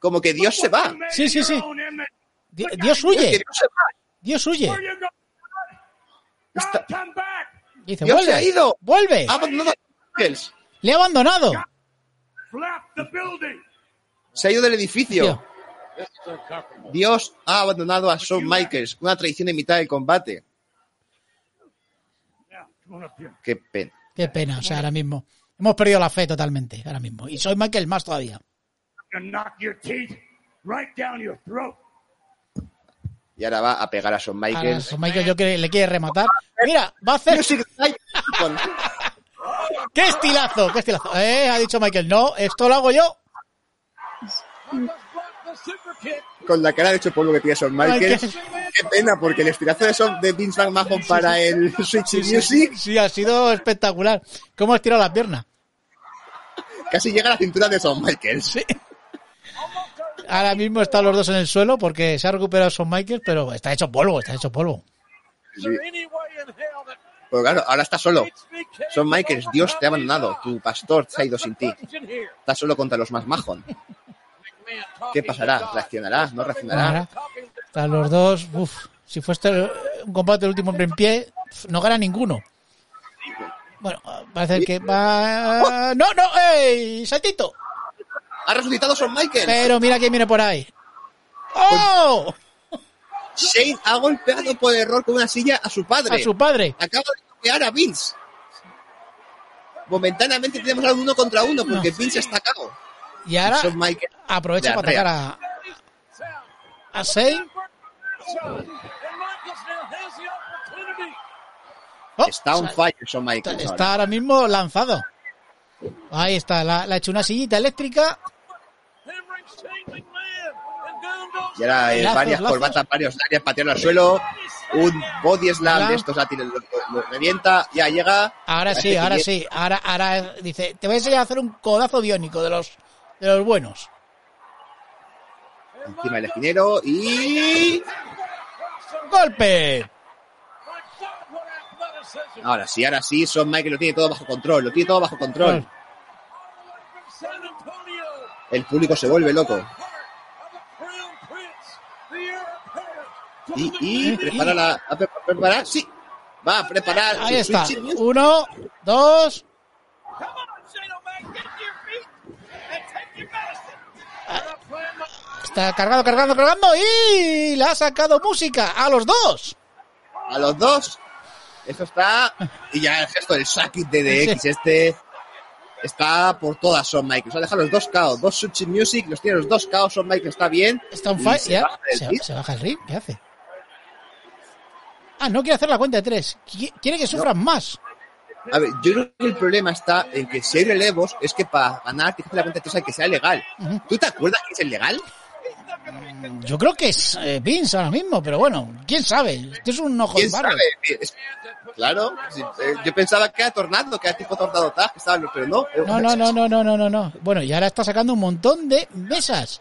Speaker 1: como que Dios se va.
Speaker 2: Sí, sí, sí. Di- Dios huye.
Speaker 1: Dios
Speaker 2: huye.
Speaker 1: Está-.
Speaker 2: Dice,
Speaker 1: Dios se ha ido.
Speaker 2: Vuelve.
Speaker 1: Ha abandonado a Michaels.
Speaker 2: Le ha abandonado.
Speaker 3: Left the building.
Speaker 1: Se ha ido del edificio. Dios ha abandonado a Shawn Michaels. Una traición en mitad del combate.
Speaker 3: Now, come on up here.
Speaker 1: Qué pena.
Speaker 2: Qué pena, o sea, ahora mismo. Hemos perdido la fe totalmente, ahora mismo. Y soy Michael más todavía.
Speaker 3: I'm gonna knock your teeth right down your throat.
Speaker 1: Y ahora va a pegar a Shawn
Speaker 2: Ahora,
Speaker 1: Michaels.
Speaker 2: Shawn Michaels yo que le quiere rematar. Mira, va a hacer... ¡Qué estilazo! ¡Qué estilazo! Eh, ha dicho Michael, no, esto lo hago yo.
Speaker 1: Con la cara de hecho polvo que tiene Shawn Michaels.
Speaker 2: Michael.
Speaker 1: Qué pena, porque el estirazo de, Shawn- de Vince McMahon para el Switch
Speaker 2: Sí,
Speaker 1: Music
Speaker 2: sí, ha sido espectacular. ¿Cómo has tirado la pierna?
Speaker 1: casi llega a la cintura de Shawn Michaels.
Speaker 2: Sí. Ahora mismo están los dos en el suelo porque se ha recuperado Son Michaels, pero está hecho polvo, está hecho polvo.
Speaker 1: Pero claro, ahora está solo. Shawn Michaels, Dios te ha abandonado. Tu pastor se ha ido sin ti. Estás solo contra los más majón. ¿Qué pasará? ¿Reaccionará? ¿No reaccionará?
Speaker 2: Están los dos. Uf, si fuese este un combate del último hombre en pie, no gana ninguno. Bueno, parece que va. ¡No, no! ¡Ey! ¡Saltito!
Speaker 1: Ha resucitado Shawn Michaels.
Speaker 2: Pero mira quién viene por ahí. ¡Oh!
Speaker 1: Shane ha golpeado por error con una silla a su padre.
Speaker 2: A su padre.
Speaker 1: Acaba de golpear a Vince. Momentáneamente tenemos a un uno contra uno porque Vince está cao.
Speaker 2: Y ahora aprovecha para atacar a. A. Oh,
Speaker 1: está on fire Shawn Michaels.
Speaker 2: Está
Speaker 1: ahora.
Speaker 2: ahora mismo lanzado. Ahí está, la- ha hecho una sillita eléctrica.
Speaker 1: Y ahora eh,
Speaker 2: Lazos,
Speaker 1: varias
Speaker 2: lazos.
Speaker 1: corbatas, varios áreas, patearlo al suelo. Un body slam de estos tira- lo, lo- lo revienta. Ya llega.
Speaker 2: Ahora sí, ahora sí. Ahora, ahora dice, te voy a enseñar a hacer un codazo biónico de los, de los buenos.
Speaker 1: Encima del esquinero y.
Speaker 2: ¡Golpe!
Speaker 1: Ahora sí, ahora sí, Shawn Michaels lo tiene todo bajo control. Lo tiene todo bajo control. El público se vuelve loco. Y, y prepara la. ¿Va a preparar? Sí. Va a preparar.
Speaker 2: Ahí está. Uno, dos.
Speaker 4: Come on, Shane O'Mac, get to your feet and take your medicine. I'm not playing my-
Speaker 2: Está cargando, cargando, cargando. Y le ha sacado música a los dos.
Speaker 1: A los dos. Eso está. Y ya el gesto del Sakit de DX este. Está por todas Shawn Michaels. Ha dejado los dos KO. Dos Suchi Music. Los tiene los dos KO. Shawn Michaels está bien.
Speaker 2: Está
Speaker 1: Y
Speaker 2: fire.
Speaker 1: se baja del
Speaker 2: se,
Speaker 1: ring.
Speaker 2: se baja el ring. ¿Qué hace? Ah, no quiere hacer la cuenta de tres. Qui- Quiere que sufran más.
Speaker 1: A ver, yo creo que el problema está en que si hay relevos es que para ganar tienes que hacer la cuenta de tres hay que sea legal. ¿Tú te acuerdas que es el legal?
Speaker 2: Yo creo que es eh, Vince ahora mismo, pero bueno, quién sabe. Esto es un ojo
Speaker 1: ¿Quién
Speaker 2: de barro.
Speaker 1: sabe? Es- claro. eh, yo pensaba que era Tornado, que era tipo Tornado Tag, pero no.
Speaker 2: No, no, no, no, no, no, no, no. Bueno, y ahora está sacando un montón de mesas.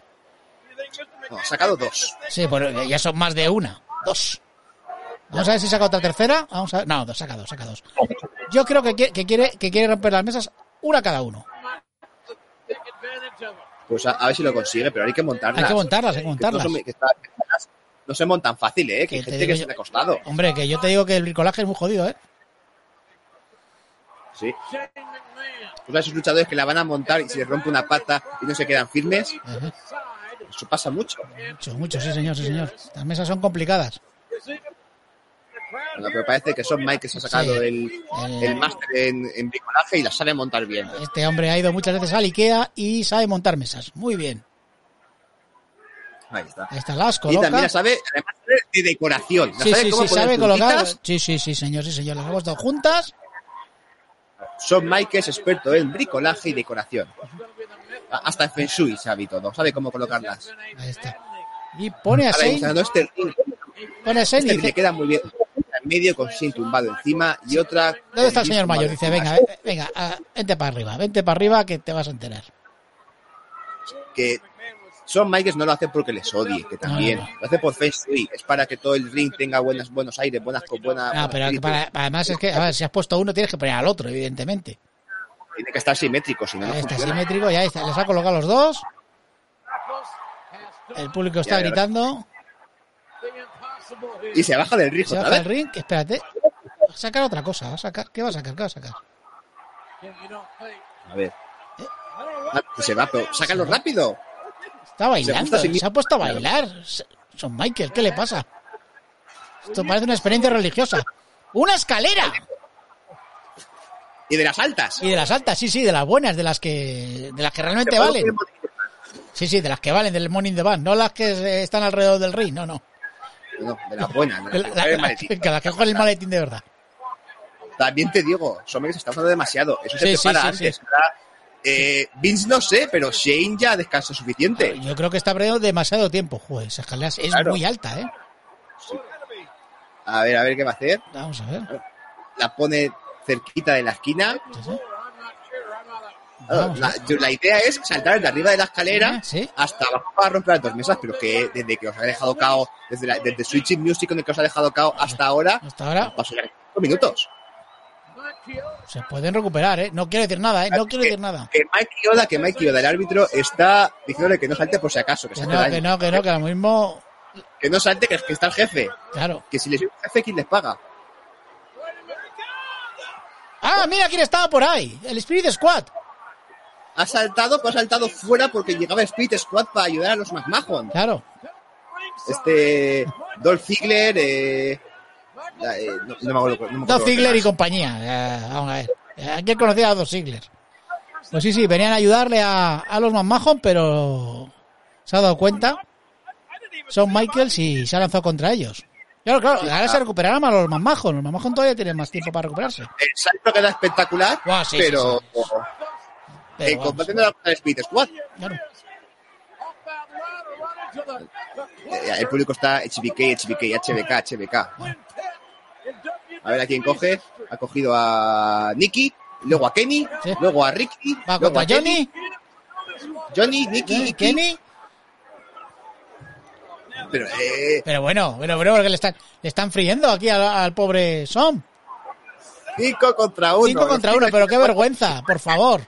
Speaker 1: No, ha sacado dos.
Speaker 2: Sí, bueno, ya son más de una. Dos. Vamos a ver si saca otra tercera. Vamos a ver. No, dos, saca dos, saca dos. Yo creo que quiere, que quiere, que quiere romper las mesas una cada uno.
Speaker 4: Take advantage of it.
Speaker 1: Pues a, a ver si lo consigue, pero hay que montarlas.
Speaker 2: Hay que montarlas, hay que
Speaker 1: Que
Speaker 2: montarlas.
Speaker 1: No, son- que está- no se montan fácil, ¿eh? Que hay gente que
Speaker 2: yo-
Speaker 1: se ha costado.
Speaker 2: Hombre, que yo te digo que el bricolaje es muy jodido, ¿eh?
Speaker 1: Sí. Pues a esos luchadores que la van a montar y se les rompe una pata y no se quedan firmes.
Speaker 2: Ajá.
Speaker 1: Eso pasa mucho.
Speaker 2: Mucho, mucho, sí, señor, sí, señor. Las mesas son complicadas.
Speaker 1: Bueno, pero parece que son Mike que se ha sacado
Speaker 2: Sí.
Speaker 1: el,
Speaker 2: El-
Speaker 1: el máster en, en bricolaje y la sabe montar bien.
Speaker 2: Este hombre ha ido muchas veces al Ikea y sabe montar mesas. Muy bien.
Speaker 1: Ahí está.
Speaker 2: Ahí está, las
Speaker 1: Y
Speaker 2: coloca.
Speaker 1: también la sabe, además de decoración. La
Speaker 2: Sí,
Speaker 1: sabe
Speaker 2: sí,
Speaker 1: cómo
Speaker 2: sí,
Speaker 1: poner
Speaker 2: sabe colocar. Sí, sí, sí, señor, sí, señor. Las hemos dado juntas.
Speaker 1: Son Mike es experto en bricolaje y decoración. Hasta en Feng Shui sabe todo, sabe cómo colocarlas.
Speaker 2: Ahí está. Y pone a
Speaker 1: este
Speaker 2: pone a
Speaker 1: este
Speaker 2: y
Speaker 1: que le queda muy bien. Medio con Shane tumbado encima y otra.
Speaker 2: ¿dónde está el señor mayor? Dice, venga, ve- venga, ah, vente para arriba, vente para arriba que te vas a enterar.
Speaker 1: Que Son Michaels no lo hace porque les odie, que también.
Speaker 2: No, no.
Speaker 1: Lo hace por Feng Shui. Es para que todo el ring tenga buenas, buenos aires, buenas con buena.
Speaker 2: No, pero para- además es que, a ver, si has puesto uno tienes que poner al otro, evidentemente.
Speaker 1: Tiene que estar simétrico, si no,
Speaker 2: está simétrico, ya está, les ha colocado los dos. El público está
Speaker 1: ya.
Speaker 2: gritando.
Speaker 1: Y se baja del ring
Speaker 2: Se baja
Speaker 1: vez.
Speaker 2: el ring, espérate. Va a sacar otra cosa, va a sacar. ¿Qué va a sacar? ¿Qué va a sacar?
Speaker 1: A ver. Ah, que se va, pero sácalo rápido.
Speaker 2: Está bailando, se, ha puesto a bailar. Son Michael, ¿qué le pasa? Esto parece una experiencia religiosa. ¡Una escalera!
Speaker 1: Y de las altas.
Speaker 2: Y de las altas, sí, sí, de las buenas, de las que, de las que realmente valen. Sí, sí, de las que valen, del Morning the Band, no las que eh, están alrededor del ring, no, no.
Speaker 1: No, de las buenas. De las
Speaker 2: la-
Speaker 1: que
Speaker 2: la-
Speaker 1: maletín.
Speaker 2: que las que el maletín de verdad.
Speaker 1: También te digo, Sommer se está usando demasiado. Eso se
Speaker 2: Sí,
Speaker 1: prepara
Speaker 2: sí,
Speaker 1: antes.
Speaker 2: sí.
Speaker 1: Ahora, eh, Vince no sé, pero Shane ya descansa suficiente.
Speaker 2: Yo creo que está perdiendo demasiado tiempo. Joder, esa escalera es
Speaker 1: Claro.
Speaker 2: muy alta, ¿eh?
Speaker 1: A ver, a ver qué va a hacer.
Speaker 2: Vamos a ver.
Speaker 1: La pone cerquita de la esquina.
Speaker 2: Sí, sí.
Speaker 1: Claro,
Speaker 2: Vamos a
Speaker 1: la, idea es saltar de arriba de la escalera
Speaker 2: Ah, sí.
Speaker 1: hasta abajo para romper las dos mesas, pero que desde que os ha dejado cao, desde, la, desde Switching Music, con el que os ha dejado cao hasta ahora,
Speaker 2: Hasta ahora
Speaker 1: pasó ya cinco minutos.
Speaker 2: se pueden recuperar, ¿eh? No quiero decir nada, ¿eh? No quiero decir nada.
Speaker 1: Que Mike Yoda, que Mike Yoda, el árbitro, está diciéndole que no salte por si acaso, que,
Speaker 2: Que no, que no, que no, que ahora mismo,
Speaker 1: Que no salte, que, que está el jefe.
Speaker 2: claro.
Speaker 1: Que si les un jefe, ¿quién les paga?
Speaker 2: Ah, mira quién estaba por ahí. El Spirit Squad.
Speaker 1: Ha saltado, pero ha saltado fuera porque llegaba Spirit Squad para ayudar a los McMahon.
Speaker 2: Claro.
Speaker 1: Este. Dolph Ziggler, eh. eh, no, no me acuerdo. No me acuerdo los
Speaker 2: Ziggler y compañía. Eh, vamos a ver. Eh, ¿Quién conocía a dos Ziggler? Pues sí, sí, venían a ayudarle a, a los McMahon, pero se ha dado cuenta. Son Michaels y se ha lanzado contra ellos. Claro, claro, ahora se recuperarán más los McMahon. Los McMahon todavía tienen más tiempo para recuperarse.
Speaker 1: El salto queda espectacular,
Speaker 2: Buah, sí, sí,
Speaker 1: pero.
Speaker 2: sí, Pero
Speaker 1: En
Speaker 2: vamos,
Speaker 1: comparación de la Spirit Squad,
Speaker 2: claro.
Speaker 1: eh, el público está HBK, HBK, HBK, HBK. A ver a quién coge. Ha cogido a Nicky, luego a Kenny,
Speaker 2: Sí.
Speaker 1: luego a Ricky,
Speaker 2: Va
Speaker 1: luego a
Speaker 2: Johnny,
Speaker 1: Johnny, Nicky,
Speaker 2: Kenny,
Speaker 1: Nicky.
Speaker 2: Kenny.
Speaker 1: Pero, eh,
Speaker 2: Pero bueno, bueno, bueno, porque le están, le están friendo aquí al, al pobre Som.
Speaker 1: 5 contra 1.
Speaker 2: Cinco contra uno, pero qué vergüenza, por favor.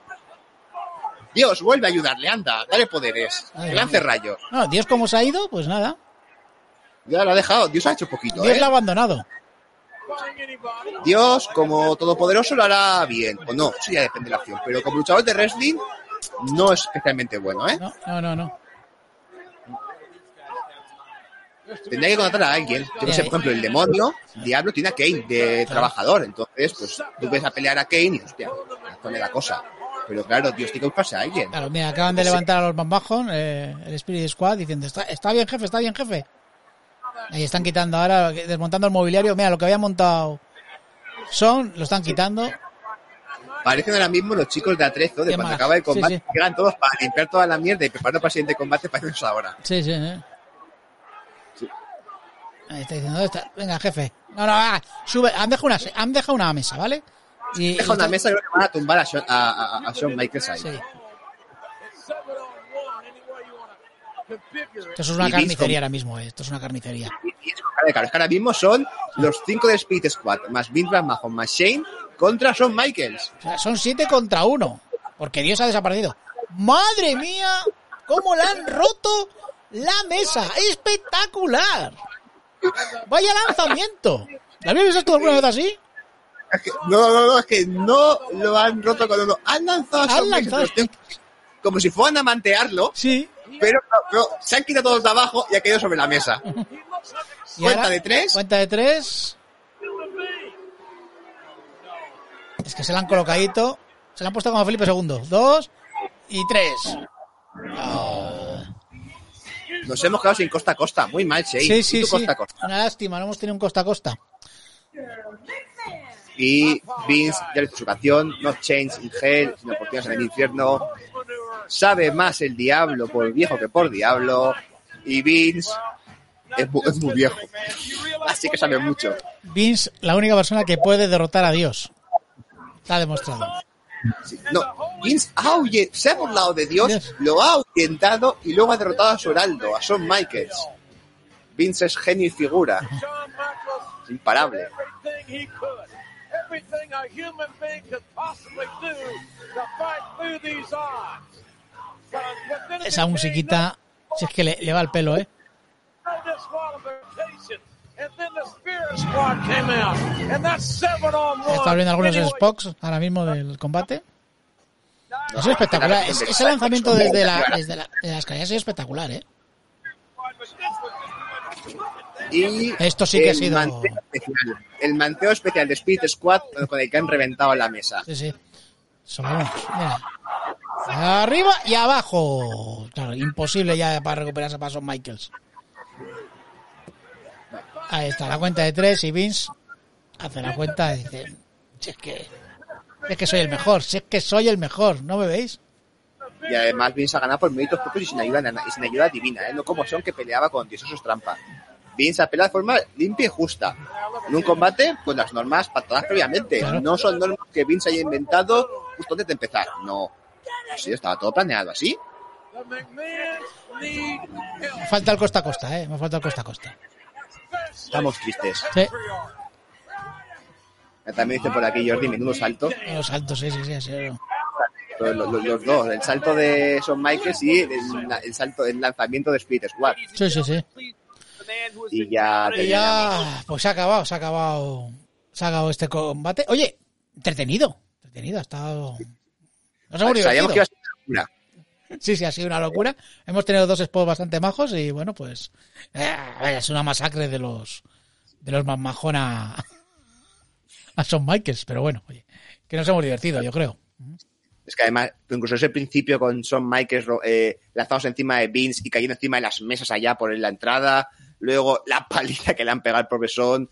Speaker 1: Dios, vuelve a ayudarle, anda, dale poderes.
Speaker 2: Ay,
Speaker 1: lance rayos.
Speaker 2: No, Dios cómo se ha ido, pues nada.
Speaker 1: Ya lo ha dejado, Dios ha hecho poquito,
Speaker 2: Dios
Speaker 1: ¿eh?
Speaker 2: la ha abandonado.
Speaker 1: Dios, como todopoderoso, lo hará bien. O no, eso ya depende de la acción. Pero como luchador de wrestling, no es especialmente bueno, ¿eh?
Speaker 2: No, no, no, no.
Speaker 1: Tendría que contratar a alguien. Yo que sé, por ejemplo, el demonio, Diablo, tiene a Kane de trabajador. Entonces, pues tú ves a pelear a Kane y, hostia, pone la cosa. Pero claro, Dios tiene que buscarse a alguien.
Speaker 2: Claro, mira, acaban de levantar a los Bambajón, eh, el Spirit Squad, diciendo, está, está bien, jefe, está bien, jefe. Ahí están quitando ahora, desmontando el mobiliario. Mira, lo que había montado son, lo están quitando.
Speaker 1: Parecen ahora mismo los chicos de Atrezo, de cuando acaba el combate,
Speaker 2: sí.
Speaker 1: llegan todos para limpiar toda la mierda y preparando para el siguiente combate, parecen eso ahora.
Speaker 2: Sí, sí, sí. Ahí está diciendo, ¿dónde está? Venga, jefe. No, no, ah, sube, han dejado una, han dejado una mesa, ¿vale? Y,
Speaker 1: Deja una mesa y creo que van a tumbar a Shawn, a, a- a Shawn Michaels ahí.
Speaker 2: Sí. Esto es una
Speaker 1: Y
Speaker 2: carnicería ahora mismo, eh. Esto es una carnicería.
Speaker 1: Claro, claro, es que ahora mismo son los cinco del Spirit Squad, más Vince McMahon, más Shane, contra Shawn Michaels.
Speaker 2: O sea, son siete contra uno. Porque Dios ha desaparecido. ¡Madre mía! ¿Cómo la han roto la mesa? ¡Espectacular! ¡Vaya lanzamiento! ¿La habías visto alguna vez así?
Speaker 1: Es que- no, no, no, es que no lo han roto con uno. Han lanzado
Speaker 2: Han lanzado.
Speaker 1: como si fueran a mantearlo,
Speaker 2: Sí.
Speaker 1: pero, pero se han quitado todos de abajo y ha caído sobre la mesa. Cuenta de tres.
Speaker 2: Cuenta de tres. Es que se la han colocadito. Se la han puesto como a Felipe II. Dos y tres. Ah.
Speaker 1: Nos hemos quedado sin costa a costa. Muy mal, Shane.
Speaker 2: Sí, sí, sí.
Speaker 1: costa a costa.
Speaker 2: Una lástima, no hemos tenido un costa a costa.
Speaker 1: Y Vince ya hizo su canción, Not Change in Hell, sin oportunidades en el infierno. sabe más el diablo por viejo que por diablo. Y Vince es, mu- es muy viejo. Así que sabe mucho.
Speaker 2: Vince, la única persona que puede derrotar a Dios. Está demostrado.
Speaker 1: Sí. No, Vince ha se ha burlado de Dios,
Speaker 2: Dios.
Speaker 1: lo ha ahuyentado y luego ha derrotado a su heraldo, a Shawn Michaels. Vince es genio y figura. Es imparable.
Speaker 4: Everything a human being could possibly do to fight through these odds. But within
Speaker 2: Esa musiquita, si es que le, le va el pelo, ¿eh?
Speaker 4: no disqualification. And then the Spirit Squad came out, and that's seven on one.
Speaker 2: Está viendo algunos spots ahora mismo del combate.
Speaker 1: No,
Speaker 2: es espectacular. Es- ese lanzamiento desde, la, desde la, de la escalera ha sido espectacular, ¿eh?
Speaker 1: Y
Speaker 2: Esto sí que ha sido-
Speaker 1: manteo especial. El manteo especial de Speed Squad con el que han reventado la mesa.
Speaker 2: Sí, sí. Son, mira. Arriba y abajo. Claro, imposible ya para recuperarse para Shawn Michaels. Ahí está, la cuenta de tres y Vince hace la cuenta y dice, si es que, si es que soy el mejor, si es que soy el mejor, ¿no me veis?
Speaker 1: Y además Vince ha ganado por méritos propios y sin ayuda, y sin ayuda divina, ¿eh? no como Son que peleaba con Dios, eso es trampa. Vince ha peleado de forma limpia y justa. En un combate, pues las normas pactadas previamente. No son normas que Vince haya inventado justo antes de empezar. No. Sí, estaba todo planeado así.
Speaker 2: Falta el costa a costa, ¿eh? Me falta el costa a costa.
Speaker 1: Estamos tristes.
Speaker 2: Sí,
Speaker 1: También dice por aquí Jordi, menudo salto.
Speaker 2: los saltos, sí, sí, sí. sí.
Speaker 1: Los, los- los dos, el salto de Son Michaels y el, el salto, el lanzamiento de Split Squad.
Speaker 2: Sí, sí, sí.
Speaker 1: Y ya
Speaker 2: Y
Speaker 1: terminamos.
Speaker 2: ya, pues se ha acabado, se ha acabado, se ha acabado este combate. Oye, entretenido, entretenido, ha estado... Nos hemos
Speaker 1: Sabíamos que iba
Speaker 2: divertido.
Speaker 1: a ser una locura.
Speaker 2: Sí, sí, ha sido una locura. Hemos tenido dos spots bastante majos y bueno, pues eh, es una masacre de los de los más majón a, a Shawn Michaels, pero bueno, oye, que nos hemos divertido, yo creo.
Speaker 1: Es que además, incluso ese principio con Shawn Michaels eh, lanzados encima de Vince y cayendo encima de las mesas allá por la entrada, luego la paliza que le han pegado al profesor,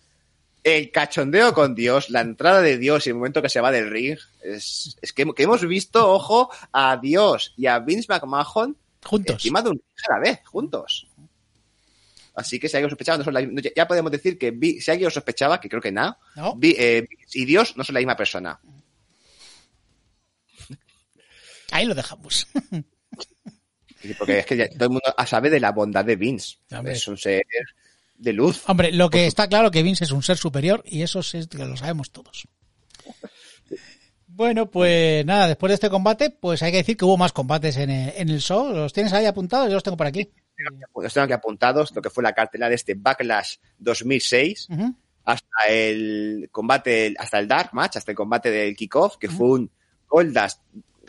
Speaker 1: el cachondeo con Dios, la entrada de Dios y el momento que se va del ring, es, es que, que hemos visto, ojo, a Dios y a Vince McMahon
Speaker 2: Juntos.
Speaker 1: encima de un ring a la vez, juntos. Así que si alguien sospechaba, no son la- ya- podemos decir que Vi- si alguien sospechaba, que creo que nada,
Speaker 2: ¿No?
Speaker 1: Vi- eh, y Dios no son la misma persona.
Speaker 2: Ahí lo dejamos.
Speaker 1: Porque es que ya todo el mundo sabe de la bondad de Vince. Es un ser de luz.
Speaker 2: Hombre, lo que está claro que Vince es un ser superior y eso es que lo sabemos todos. Bueno, pues nada, después de este combate, pues hay que decir que hubo más combates en el, en el show. ¿Los tienes ahí apuntados? Yo los tengo por aquí.
Speaker 1: Los tengo aquí apuntados, lo que fue la cartelera de este Backlash 2006,
Speaker 2: Ujú.
Speaker 1: hasta el combate, hasta el Dark Match, hasta el combate del kickoff, que fue un Goldust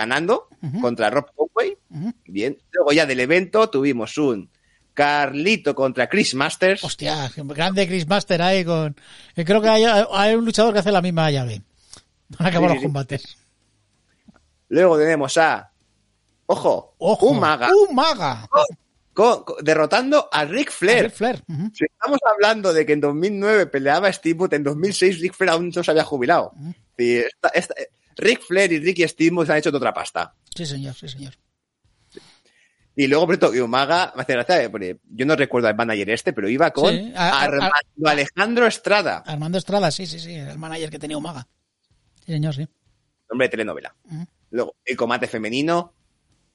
Speaker 1: ganando contra Rob Conway. Bien. Luego ya del evento tuvimos un Carlito contra Chris Masters.
Speaker 2: Hostia, grande Chris Master ahí con... eh, Creo que hay, hay un luchador que hace la misma llave. Han acabado
Speaker 1: Sí,
Speaker 2: los
Speaker 1: sí.
Speaker 2: combates.
Speaker 1: Luego tenemos a, ojo,
Speaker 2: Ojo,
Speaker 1: un maga
Speaker 2: Un maga.
Speaker 1: con- con- derrotando a Ric Flair.
Speaker 2: Ric Flair.
Speaker 1: Si estamos hablando de que en 2009 peleaba Steamboat, en 2006 Ric Flair aún no se había jubilado. Esta- esta- Ric Flair y Ricky Steamboat se han hecho de otra pasta.
Speaker 2: Sí, señor, sí, señor.
Speaker 1: Y luego, por ejemplo, Umaga, me hace gracia, porque yo no recuerdo al manager este, pero iba con
Speaker 2: Sí, a- a-
Speaker 1: Armando Alejandro Estrada,
Speaker 2: Armando Estrada, sí, sí, sí, el manager que tenía un maga. Sí, señor, sí.
Speaker 1: nombre de telenovela.
Speaker 2: Ujú.
Speaker 1: Luego, el combate femenino,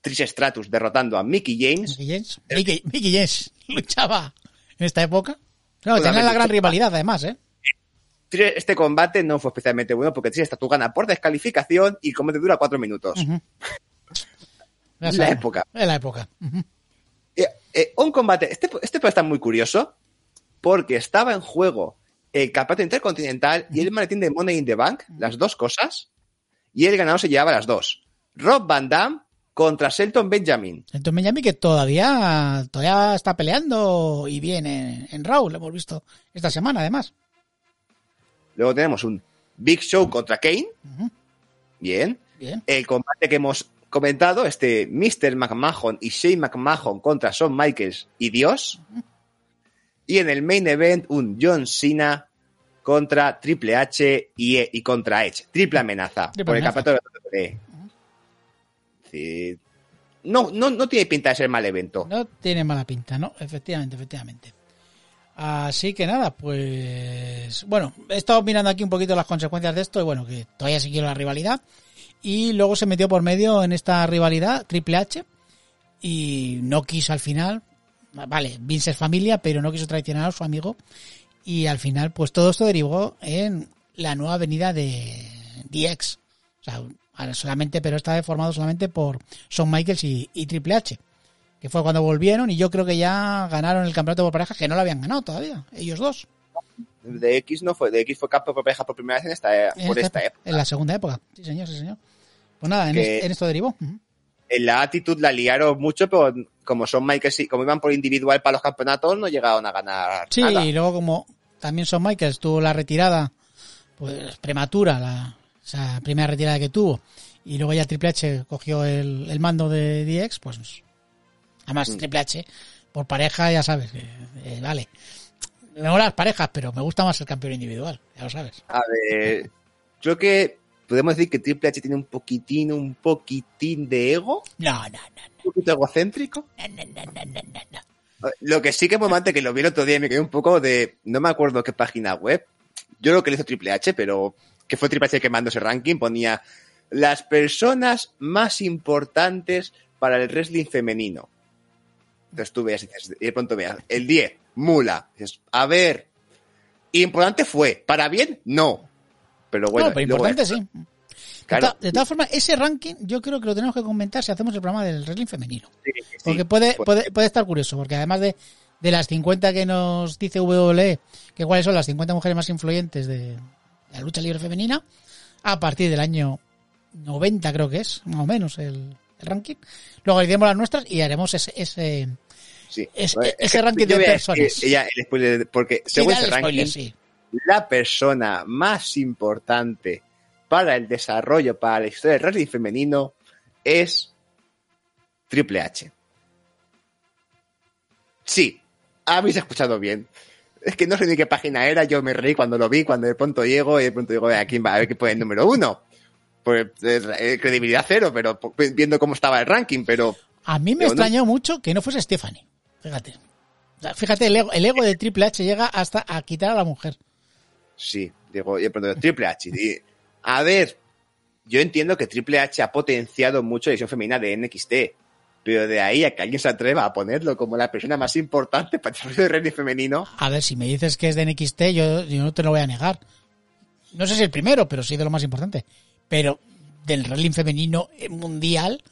Speaker 1: Trish Stratus derrotando a Mickey James.
Speaker 2: Mickey James. Mickey, Mickey James luchaba en esta época. Claro, tenían la gran rivalidad, además, ¿eh?
Speaker 1: Trish- Este combate no fue especialmente bueno porque Trish Stratus gana por descalificación y el combate dura cuatro minutos.
Speaker 2: Ya
Speaker 1: La época.
Speaker 2: En la época.
Speaker 1: Eh, eh, un combate, este, este puede estar muy curioso, porque estaba en juego el campeonato intercontinental y el maletín de Money in the Bank, las dos cosas, y el ganador se llevaba las dos. Rob Van Damme contra Shelton Benjamin.
Speaker 2: Entonces Miami que todavía, todavía está peleando y bien en, en Raw, lo hemos visto esta semana, además.
Speaker 1: Luego tenemos un Big Show contra Kane. Bien.
Speaker 2: Bien.
Speaker 1: El combate que hemos comentado, este Mr. McMahon y Shane McMahon contra Shawn Michaels y Dios. Y en el main event, un John Cena contra Triple H y, y contra Edge. Triple amenaza
Speaker 2: Triple
Speaker 1: por el campeonato de WWE. Sí. no, no, no tiene pinta de ser mal evento.
Speaker 2: No tiene mala pinta, ¿no? Efectivamente, efectivamente. Así que nada, pues bueno, he estado mirando aquí un poquito las consecuencias de esto y bueno, que todavía siguió la rivalidad. Y luego se metió por medio en esta rivalidad Triple H y no quiso al final, vale, Vince es familia, pero no quiso traicionar a su amigo. Y al final pues todo esto derivó en la nueva avenida de DX. O sea, solamente, pero está formado solamente por Shawn Michaels y, y Triple H que fue cuando volvieron y yo creo que ya ganaron el campeonato por parejas que no lo habían ganado todavía, ellos dos.
Speaker 1: De X no fue, de X fue campeón por pareja por primera vez en esta,
Speaker 2: En
Speaker 1: por
Speaker 2: esta
Speaker 1: esta
Speaker 2: época. En la segunda época, sí señor, sí señor. Pues nada, en,
Speaker 1: Que-
Speaker 2: es- en esto derivó.
Speaker 1: En la actitud la liaron mucho, pero como son Michaels y como iban por individual para los campeonatos, no llegaron a ganar
Speaker 2: Sí,
Speaker 1: nada.
Speaker 2: y luego como también Son Michaels tuvo la retirada pues prematura, la primera retirada que tuvo, y luego ya Triple H cogió el, el mando de DX, pues además
Speaker 1: Mm.
Speaker 2: Triple H por pareja ya sabes, que, eh, vale. Me molan las parejas, pero me gusta más el campeón individual, ya lo sabes.
Speaker 1: A ver, creo que podemos decir que Triple H tiene un poquitín, un poquitín de ego,
Speaker 2: No, no, no,
Speaker 1: un poquito egocéntrico.
Speaker 2: no, no, no, no, no, no, no.
Speaker 1: Lo que sí que momento que lo vi el otro día y me quedé un poco de, no me acuerdo qué página web, yo creo que lo hizo Triple H, pero que fue Triple H que mandó ese ranking, ponía las personas más importantes para el wrestling femenino. Entonces tú veas y dices, y de pronto veas, el 10, Mula. Dices, a ver, importante fue, para bien, no. Pero bueno,
Speaker 2: no, pero
Speaker 1: luego-
Speaker 2: importante sí. De,
Speaker 1: Claro.
Speaker 2: ta- de todas formas, ese ranking yo creo que lo tenemos que comentar si hacemos el programa del wrestling femenino.
Speaker 1: Sí, sí, sí.
Speaker 2: Porque puede,
Speaker 1: Pues-
Speaker 2: puede, puede estar curioso, porque además de, de las 50 que nos dice WWE, que cuáles son las 50 mujeres más influyentes de, de la lucha libre femenina, a partir del año 90 creo que es, más o menos, el, el ranking. Luego haremos las nuestras y haremos ese... ese
Speaker 1: sí.
Speaker 2: es-
Speaker 1: Pues,
Speaker 2: ese ranking de personas.
Speaker 1: ella, el spoiler, porque según ese ranking,
Speaker 2: spoiler, sí.
Speaker 1: la persona más importante para el desarrollo, para la historia del wrestling femenino, es Triple H. Sí, habéis escuchado bien. Es que no sé ni qué página era, yo me reí cuando lo vi, cuando de pronto llego y de pronto digo, ¿a quién va? A ver qué pone el número uno. Pues eh, credibilidad cero, pero viendo cómo estaba el ranking, pero
Speaker 2: A mí me
Speaker 1: no-
Speaker 2: extrañó mucho que no fuese Stephanie. Fíjate. Fíjate, el ego, el ego de Triple H llega hasta a quitar a la mujer.
Speaker 1: Sí, digo, y de pronto Triple H. a ver, yo entiendo que Triple H ha potenciado mucho la edición femenina de NXT, pero de ahí a que alguien se atreva a ponerlo como la persona más importante para el desarrollo de wrestling femenino,
Speaker 2: A ver, si me dices que es de NXT, yo, yo no te lo voy a negar. No sé si el primero, pero sí de lo más importante. Pero del wrestling femenino mundial,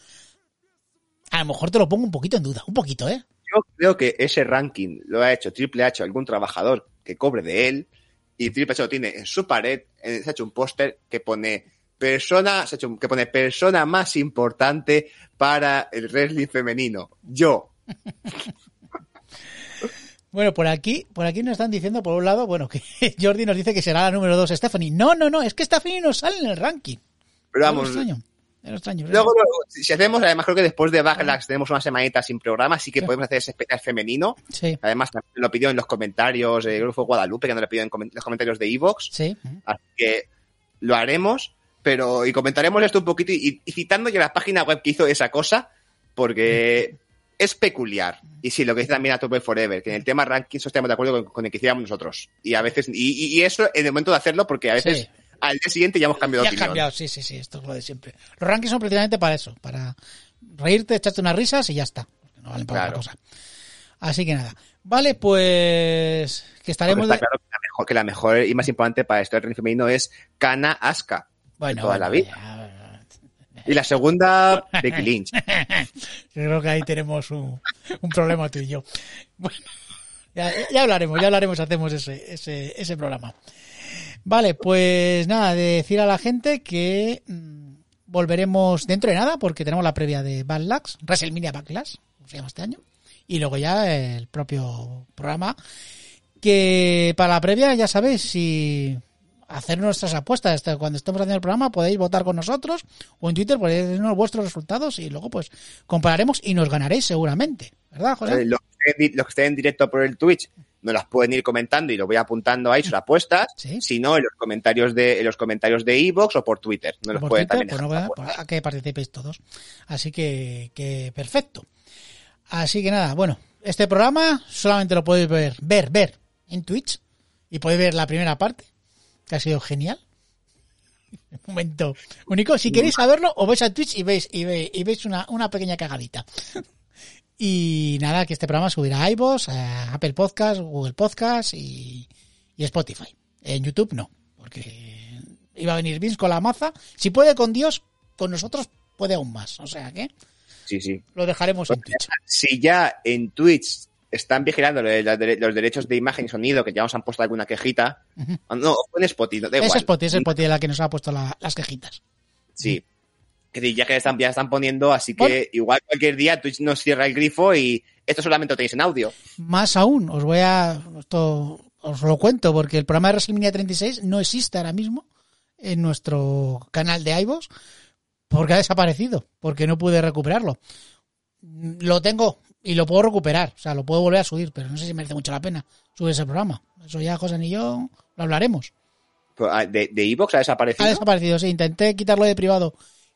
Speaker 2: a lo mejor te lo pongo un poquito en duda. Un poquito, ¿eh?
Speaker 1: Yo creo que ese ranking lo ha hecho Triple H algún trabajador que cobre de él, y Triple H lo tiene en su pared, se ha hecho un póster que pone persona, se ha hecho un- que pone persona más importante para el wrestling femenino. Yo.
Speaker 2: Bueno, por aquí, por aquí nos están diciendo, por un lado, bueno, que Jordi nos dice que será la número 2 Stephanie. No, no, no, es que Stephanie no sale en el ranking.
Speaker 1: Pero vamos,
Speaker 2: extraño.
Speaker 1: Luego, luego, si hacemos, además creo que después de Backlash tenemos una semanita sin programa, así que
Speaker 2: Sí.
Speaker 1: podemos hacer ese especial femenino.
Speaker 2: Sí,
Speaker 1: Además, lo pidió en los comentarios, que fue Guadalupe que nos lo pidió en los comentarios de Evox.
Speaker 2: sí.
Speaker 1: Así que lo haremos, pero y comentaremos esto un poquito y, y citando ya la página web que hizo esa cosa, porque es peculiar. Y sí, lo que dice también a Tope Forever, que en el tema rankings estamos de acuerdo con, con el que hiciéramos nosotros. Y a veces, y, y- y eso en el momento de hacerlo, porque a veces
Speaker 2: Sí.
Speaker 1: Al día siguiente ya hemos cambiado
Speaker 2: Ya
Speaker 1: de opinión.
Speaker 2: cambiado, sí, sí, sí, esto es lo de siempre. Los rankings son precisamente para eso, para reírte, echarte unas risas y ya está. No valen para
Speaker 1: Claro.
Speaker 2: otra cosa. Así que nada. Vale, pues que estaremos...
Speaker 1: está
Speaker 2: de-
Speaker 1: claro que la, mejor, que la mejor y más importante para esto del femenino es Kana Asuka.
Speaker 2: Bueno,
Speaker 1: toda la
Speaker 2: bueno,
Speaker 1: vida.
Speaker 2: ya-
Speaker 1: Y la segunda, Becky Lynch.
Speaker 2: Yo creo que ahí tenemos un, un problema tú y yo. Bueno, ya, ya hablaremos, ya hablaremos, hacemos ese, ese, ese programa. Vale, pues nada, de decir a la gente que mm, volveremos dentro de nada porque tenemos la previa de Backlash, WrestleMania Backlash, se llama este año, y luego ya el propio programa que para la previa ya sabéis si hacer nuestras apuestas cuando estemos haciendo el programa podéis votar con nosotros o en Twitter podéis decirnos vuestros resultados y luego pues compararemos y nos ganaréis seguramente ¿verdad José?
Speaker 1: Eh, los que estén en directo por el Twitch nos las pueden ir comentando y lo voy apuntando ahí sus apuestas.
Speaker 2: Sí.
Speaker 1: Si no, en los comentarios de, en los comentarios de Evox o por Twitter. No los
Speaker 2: por
Speaker 1: pueden
Speaker 2: Twitter,
Speaker 1: también
Speaker 2: pues no, pues a que participéis todos. Así que, que perfecto. Así que nada, bueno, este programa solamente lo podéis ver, ver, ver en Twitch y podéis ver la primera parte, que ha sido genial. Un momento único. Si queréis saberlo, os vais a Twitch y veis, y veis, y veis una, una pequeña cagadita. Y nada, que este programa subirá a iVoox, a Apple Podcast, Google Podcast y, y Spotify. En YouTube no, porque iba a venir Vince con la maza. Si puede con Dios, con nosotros puede aún más. O sea que
Speaker 1: Sí, sí.
Speaker 2: lo dejaremos en Twitch.
Speaker 1: Si ya en Twitch están vigilando los dere- los derechos de imagen y sonido, que ya nos han puesto alguna quejita. No, fue en Spotify, no, da
Speaker 2: Es
Speaker 1: igual.
Speaker 2: Spotify, es Spotify la que nos ha puesto la- las quejitas.
Speaker 1: Sí. Que ya que están, ya están poniendo, así que
Speaker 2: Bueno.
Speaker 1: igual cualquier día Twitch nos cierra el grifo y esto solamente lo tenéis en audio.
Speaker 2: Más aún, os voy a. Esto os lo cuento, porque el programa de WrestleMania 36 no existe ahora mismo en nuestro canal de iVoox, porque ha desaparecido, porque no pude recuperarlo. Lo tengo y lo puedo recuperar, o sea, lo puedo volver a subir, pero no sé si merece mucho la pena subir ese programa. Eso ya, José y yo lo hablaremos.
Speaker 1: Pues, ah, De, de Evox ha desaparecido.
Speaker 2: Ha desaparecido, sí. Intenté quitarlo de privado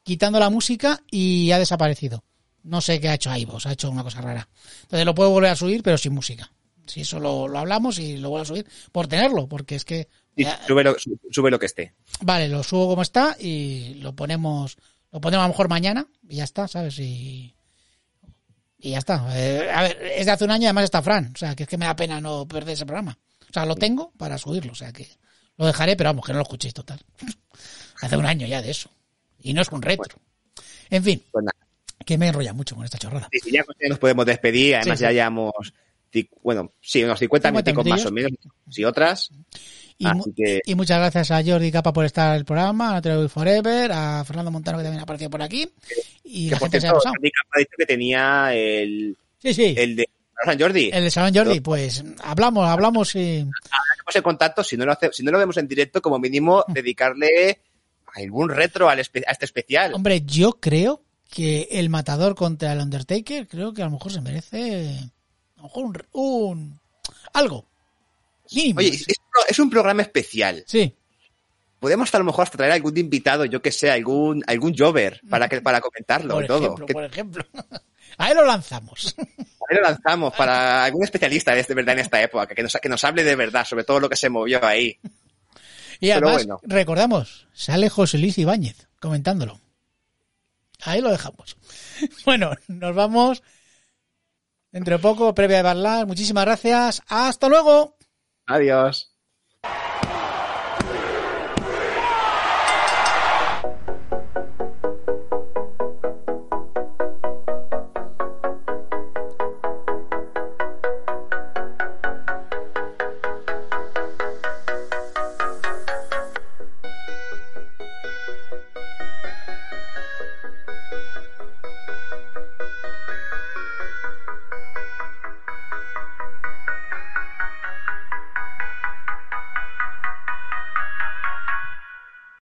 Speaker 2: quitando la música y ha desaparecido. No sé qué ha hecho iVoox, ha hecho una cosa rara. Entonces lo puedo volver a subir, pero sin música. Si eso lo, lo hablamos y lo vuelvo a subir por tenerlo, porque es que... Eh,
Speaker 1: sube, lo, su- sube lo que esté.
Speaker 2: vale, lo subo como está y lo ponemos... Lo ponemos a lo mejor mañana y ya está, ¿sabes? Y, y ya está. Eh, a ver, es de hace un año y además está Fran. O sea, que es que me da pena no perder ese programa. O sea, lo tengo para subirlo. O sea, que lo dejaré, pero vamos, que no lo escuchéis total. hace un año ya de eso. Y no es un retro. En fin,
Speaker 1: Pues
Speaker 2: que me enrolla mucho con esta chorrada.
Speaker 1: Sí, sí, ya nos podemos despedir. Además,
Speaker 2: Sí,
Speaker 1: ya llevamos, bueno, sí, unos 50
Speaker 2: 50
Speaker 1: minutos más o menos. Y otras.
Speaker 2: Y, mu-
Speaker 1: Así que,
Speaker 2: y muchas gracias a Jordi Capa por estar en el programa, a Will Forever, a Fernando Montano que también ha aparecido por aquí. Y
Speaker 1: que
Speaker 2: la
Speaker 1: por
Speaker 2: gente se ha
Speaker 1: cierto. Jordi Campa ha dicho que tenía el,
Speaker 2: Sí, sí.
Speaker 1: el de San Jordi.
Speaker 2: El de Salón Jordi, pues hablamos, hablamos y
Speaker 1: Hacemos el contacto, si no, lo hace, si no lo vemos en directo, como mínimo, dedicarle algún retro al espe- a este especial.
Speaker 2: Hombre, yo creo que el matador contra el Undertaker, creo que a lo mejor se merece a lo mejor un, un- algo. Mínimo.
Speaker 1: Oye, es, es un programa especial.
Speaker 2: sí,
Speaker 1: Podemos a lo mejor hasta traer algún invitado, yo que sé, algún, algún jover para que, para comentarlo
Speaker 2: por
Speaker 1: y todo.
Speaker 2: ejemplo,
Speaker 1: Que
Speaker 2: por ejemplo. Ahí lo lanzamos.
Speaker 1: ahí lo lanzamos para algún especialista de, de verdad en esta época, que nos, que nos hable de verdad sobre todo lo que se movió ahí.
Speaker 2: Y además,
Speaker 1: bueno.
Speaker 2: recordamos, sale José Luis Ibáñez comentándolo. Ahí lo dejamos. Bueno, nos vamos dentro de poco, previa de Barlar. Muchísimas gracias. Hasta luego.
Speaker 1: Adiós.